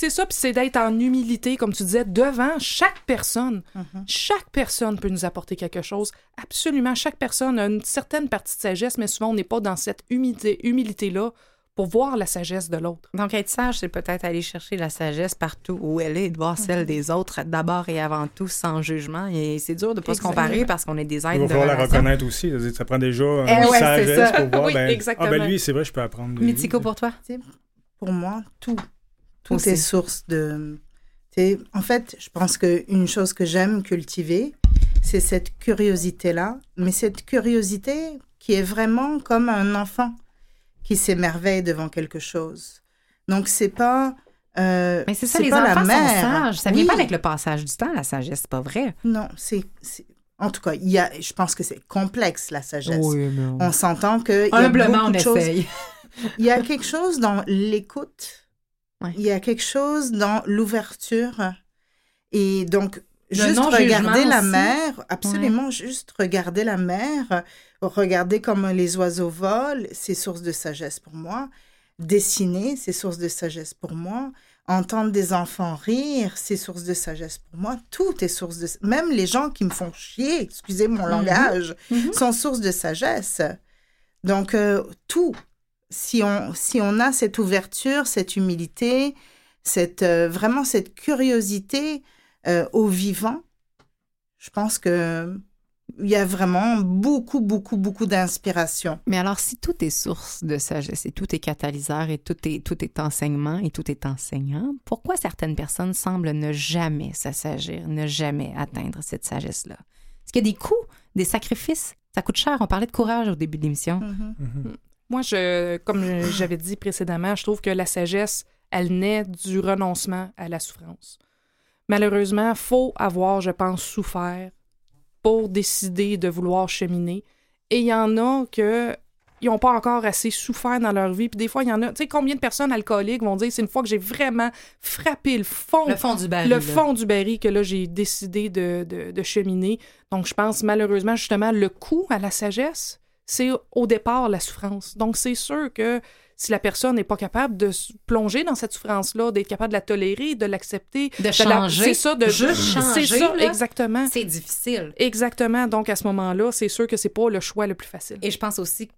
C'est ça, puis c'est d'être en humilité, comme tu disais, devant chaque personne. Mm-hmm. Chaque personne peut nous apporter quelque chose. Absolument, chaque personne a une certaine partie de sagesse, mais souvent on n'est pas dans cette humilité- humilité-là pour voir la sagesse de l'autre. Donc, être sage, c'est peut-être aller chercher la sagesse partout où elle est, et de voir Mm-hmm. celle des autres d'abord et avant tout, sans jugement. Et c'est dur de pas se comparer parce qu'on est des Il êtres va de falloir la reconnaître aussi. Ça prend déjà une Eh ouais, sagesse ça. pour voir. Oui, ben, exactement. Ah, ben lui, c'est vrai, je peux apprendre. de lui. Mythico, pour toi? Pour moi, tout. Tout Aussi. est source de. En fait, je pense qu'une chose que j'aime cultiver, c'est cette curiosité-là, mais cette curiosité qui est vraiment comme un enfant qui s'émerveille devant quelque chose. Donc, c'est pas. euh, Mais c'est ça, les pas la enfants sont sages. Ça vient Oui. pas avec le passage du temps, la sagesse, c'est pas vrai. Non, c'est. En tout cas, il y a, je pense que c'est complexe, la sagesse. Oui, mais on- s'entend qu'il y a Humblement, beaucoup on de essaye. (laughs) Il y a quelque chose dans l'écoute. Ouais. Il y a quelque chose dans l'ouverture. Et donc, Le juste regarder la aussi. mer, absolument, juste regarder la mer, regarder comment les oiseaux volent, c'est source de sagesse pour moi. Dessiner, c'est source de sagesse pour moi. Entendre des enfants rire, c'est source de sagesse pour moi. Tout est source de... Même les gens qui me font chier, excusez mon langage, Mhm. sont source de sagesse. Donc, euh, tout, si on, si on a cette ouverture, cette humilité, cette, euh, vraiment cette curiosité euh, au vivant, je pense que il y a vraiment beaucoup, beaucoup, beaucoup d'inspiration. Mais alors, si tout est source de sagesse et tout est catalyseur et tout est, tout est enseignement et tout est enseignant, pourquoi certaines personnes semblent ne jamais s'assagir, ne jamais atteindre cette sagesse-là? Est-ce qu'il y a des coûts, des sacrifices? Ça coûte cher. On parlait de courage au début de l'émission. Mhm. Moi, je, comme j'avais dit précédemment, je trouve que la sagesse, elle naît du renoncement à la souffrance. Malheureusement, faut avoir, je pense, souffert pour décider de vouloir cheminer. Et il y en a que ils n'ont pas encore assez souffert dans leur vie. Puis des fois, il y en a. Tu sais, combien de personnes alcooliques vont dire c'est une fois que j'ai vraiment frappé le fond Le fond du baril. le là. fond du baril que là, j'ai décidé de, de- de cheminer. Donc, je pense malheureusement, justement, le coût à la sagesse, c'est au départ la souffrance. Donc, c'est sûr que si la personne n'est pas capable de se plonger dans cette souffrance-là, d'être capable de la tolérer, de l'accepter, De changer. c'est ça, de Juste changer, C'est ça, là. exactement. C'est difficile. Exactement. Donc, à ce moment-là, c'est sûr que c'est pas le choix le plus facile. Et je pense aussi que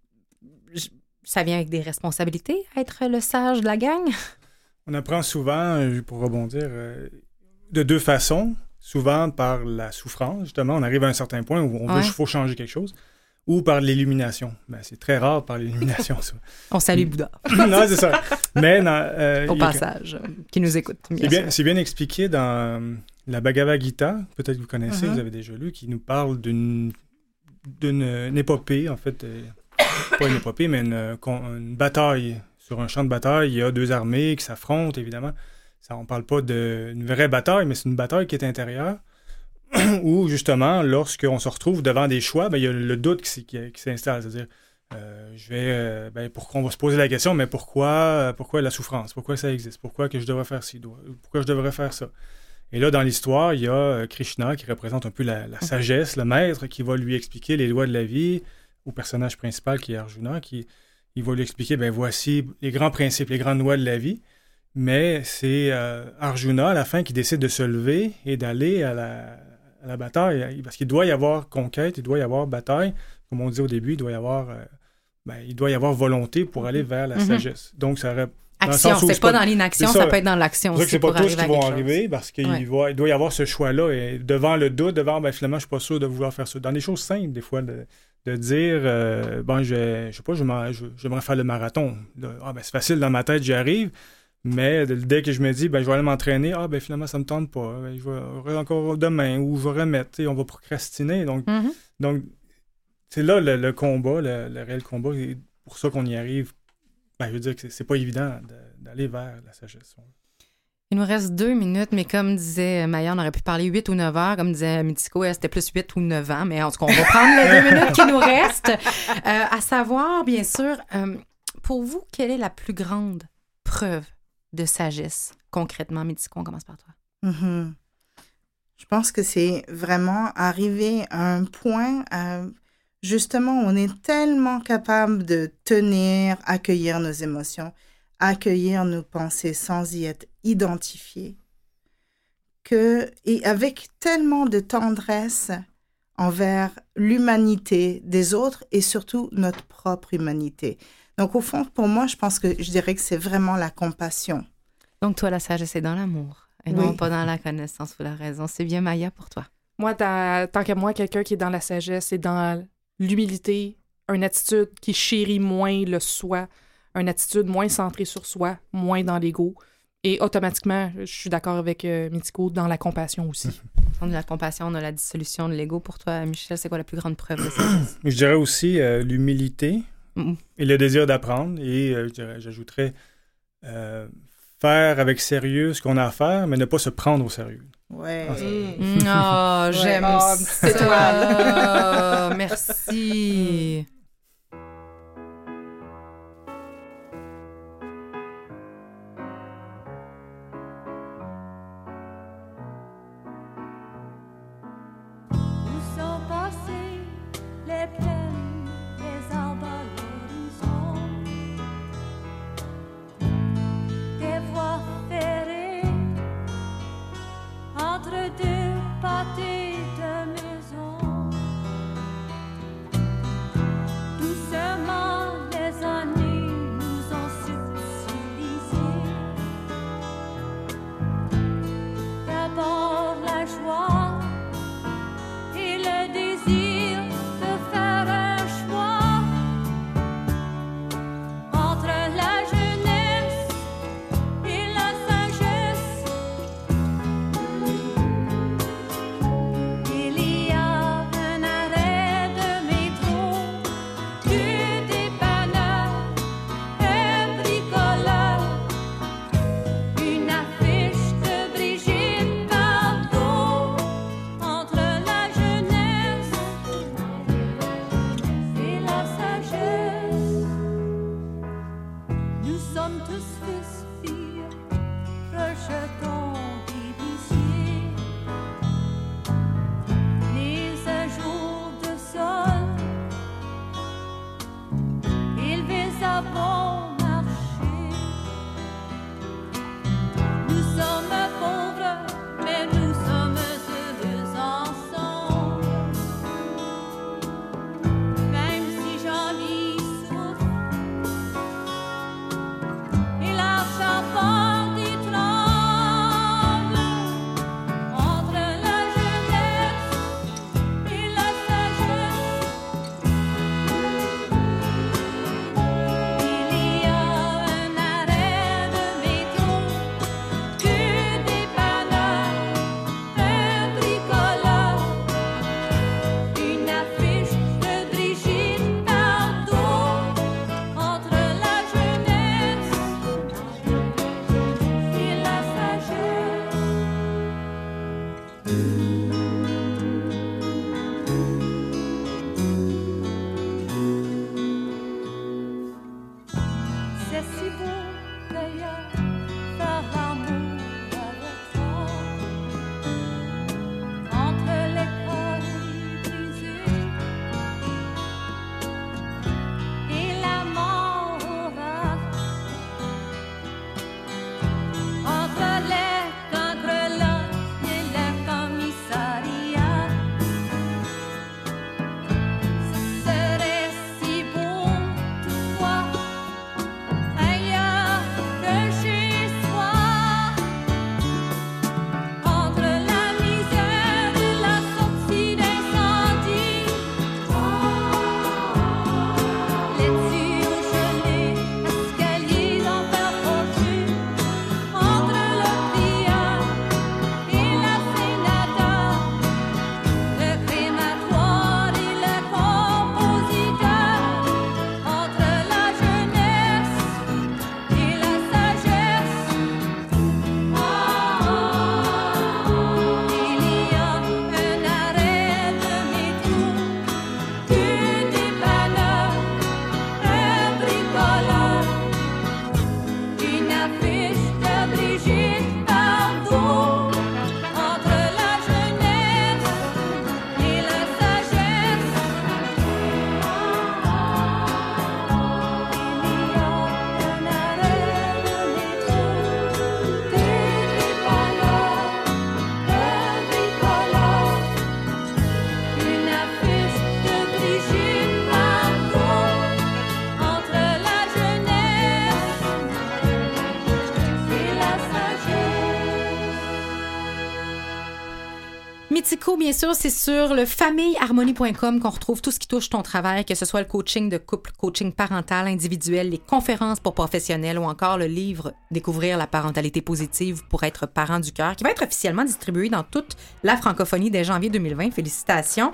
ça vient avec des responsabilités, être le sage de la gang. (laughs) On apprend souvent, euh, pour rebondir, euh, de deux façons. Souvent par la souffrance, justement. On arrive à un certain point où on veut Ouais. faut changer quelque chose. Ou par l'illumination. Ben, c'est très rare par l'illumination, ça. (laughs) On salue Bouddha, (laughs) non, c'est ça. Mais euh, au a- passage, euh, qui nous écoute. c'est bien, expliqué dans euh, la Bhagavad Gita, peut-être que vous connaissez, Mhm. vous avez déjà lu, qui nous parle d'une d'une une épopée, en fait, euh, pas une épopée, mais une, bataille. Sur un champ de bataille, il y a deux armées qui s'affrontent, évidemment. Ça, on parle pas d'une vraie bataille, mais c'est une bataille qui est intérieure, (clears throat) où justement, lorsqu'on se retrouve devant des choix, ben, il y a le doute qui, s'y- qui- qui s'installe. C'est-à-dire, euh, je vais, euh, ben, pourquoi on va se poser la question, mais pourquoi, euh, pourquoi la souffrance? Pourquoi ça existe? Pourquoi que je devrais faire ci? Pourquoi je devrais faire ça? Et là, dans l'histoire, il y a Krishna qui représente un peu la, la sagesse, le maître, qui va lui expliquer les lois de la vie au personnage principal qui est Arjuna, qui il va lui expliquer, ben voici les grands principes, les grandes lois de la vie. Mais c'est euh, Arjuna, à la fin, qui décide de se lever et d'aller à la, à la bataille. Parce qu'il doit y avoir conquête, il doit y avoir bataille. Comme on dit au début, il doit y avoir, euh, ben, il doit y avoir volonté pour aller vers la Mhm. sagesse. Donc, ça aurait Action, c'est pas pas- dans l'inaction, ça, ça. peut être dans l'action C'est aussi c'est pas tous qui vont arriver parce qu'il Ouais. doit y avoir ce choix-là. Et devant le doute, devant, ben, finalement, je suis pas sûr de vouloir faire ça. Dans des choses simples, des fois, de, de dire, euh, bon, je, je sais pas, je m'en- je- j'aimerais faire le marathon. Ah, ben, c'est facile dans ma tête, j'y arrive. Mais de- dès que je me dis, ben, je vais aller m'entraîner, ah, ben, finalement, ça me tente pas. Ben, je vais encore demain ou je vais remettre. On va procrastiner. Donc, Mhm. donc c'est là le, le combat, le, le réel combat. C'est pour ça qu'on y arrive. Ben, je veux dire que c'est- pas évident de- d'aller vers la sagesse. Il nous reste deux minutes, mais comme disait Maya, on aurait pu parler huit ou neuf heures. Comme disait elle, c'était plus huit ou neuf ans. Mais en tout cas, on va prendre les deux minutes qui nous restent. Euh, à savoir, bien sûr, euh, pour vous, quelle est la plus grande preuve de sagesse, concrètement? Mitiko, on commence par toi. Mhm. Je pense que c'est vraiment arriver à un point, à- justement, on est tellement capable de tenir, accueillir nos émotions, accueillir nos pensées sans y être identifié, que, et avec tellement de tendresse envers l'humanité des autres et surtout notre propre humanité. Donc, au fond, pour moi, je pense que je dirais que c'est vraiment la compassion. Donc, toi, la sagesse est dans l'amour et Oui. non pas dans la connaissance ou la raison. C'est bien, Maya, pour toi. Moi, ta- tant qu'à moi, quelqu'un qui est dans la sagesse et dans l'humilité, une attitude qui chérit moins le soi, une attitude moins centrée sur soi, moins dans l'ego. Et automatiquement, je suis d'accord avec euh, Mitiko, dans la compassion aussi. (laughs) On a la compassion, on a la dissolution de l'ego. Pour toi, Michel, c'est quoi la plus grande preuve de sagesse? Je dirais aussi euh, l'humilité Mm. Et le désir d'apprendre. Et euh, j'ajouterais euh, faire avec sérieux ce qu'on a à faire, mais ne pas se prendre au sérieux. Ouais. Ah, oh, j'aime ouais. C'est toi. merci. (laughs) party. Bien sûr, c'est sur le familleharmonie.com qu'on retrouve tout ce qui touche ton travail, que ce soit le coaching de couple, coaching parental, individuel, les conférences pour professionnels ou encore le livre Découvrir la parentalité positive pour être parent du cœur, qui va être officiellement distribué dans toute la francophonie dès janvier 2020. Félicitations.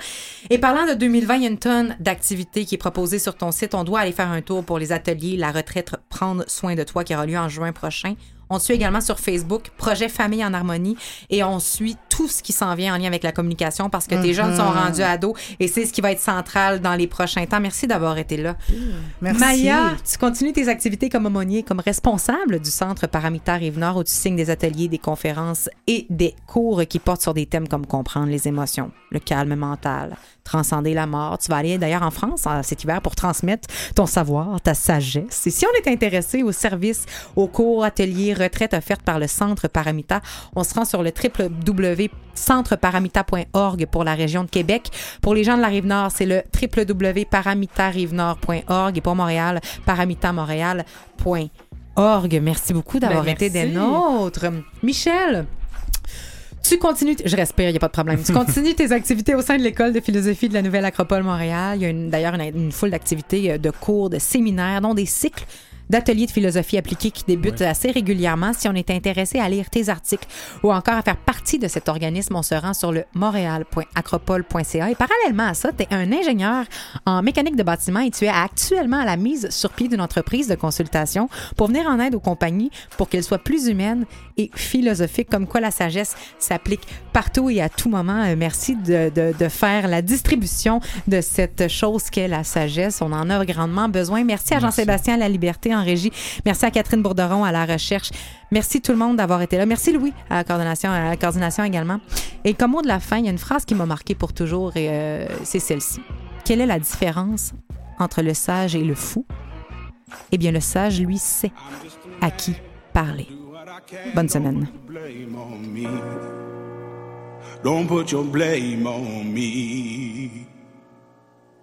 Et parlant de 2020, il y a une tonne d'activités qui est proposée sur ton site. On doit aller faire un tour pour les ateliers, la retraite, prendre soin de toi qui aura lieu en juin prochain. On te suit également sur Facebook, Projet Famille en Harmonie, et on suit tout ce qui s'en vient en lien avec la communication parce que tes jeunes sont rendus ados et c'est ce qui va être central dans les prochains temps. Merci d'avoir été là. Merci. Maya, tu continues tes activités comme aumônier, comme responsable du Centre Paramita Rive-Nord où tu signes des ateliers, des conférences et des cours qui portent sur des thèmes comme comprendre les émotions, le calme mental, transcender la mort. Tu vas aller d'ailleurs en France en- cet hiver pour transmettre ton savoir, ta sagesse. Et si on est intéressé aux services, aux cours, ateliers, retraites offertes par le Centre Paramita, on se rend sur le www.centreparamita.org pour la région de Québec. Pour les gens de la Rive-Nord, c'est le www.paramitarive-nord.org et pour Montréal, paramitamontréal.org. Merci beaucoup d'avoir Ben, été des nôtres. Michel, tu continues, je respire, il a pas de problème. Tu continues tes activités au sein de l'école de philosophie de la Nouvelle Acropole Montréal. Il y a d'ailleurs une, une foule d'activités, euh, de cours, de séminaires, dont des cycles d'ateliers de philosophie appliquée qui débutent assez régulièrement. Si on est intéressé à lire tes articles ou encore à faire partie de cet organisme, on se rend sur le montréal.acropole.ca. Et parallèlement à ça, tu es un ingénieur en mécanique de bâtiment et tu es actuellement à la mise sur pied d'une entreprise de consultation pour venir en aide aux compagnies pour qu'elles soient plus humaines et philosophiques, comme quoi la sagesse s'applique partout et à tout moment. Euh, merci de, de- de faire la distribution de cette chose qu'est la sagesse. On en a grandement besoin. Merci à Jean-Sébastien La Liberté en régie. Merci à Catherine Bourderon à la recherche. Merci tout le monde d'avoir été là. Merci Louis à la coordination, également. Et comme mot de la fin, il y a une phrase qui m'a marqué pour toujours et euh, c'est celle-ci. Quelle est la différence entre le sage et le fou? Eh bien, le sage, lui, sait à qui parler. Bonne semaine. Don't put your blame on me.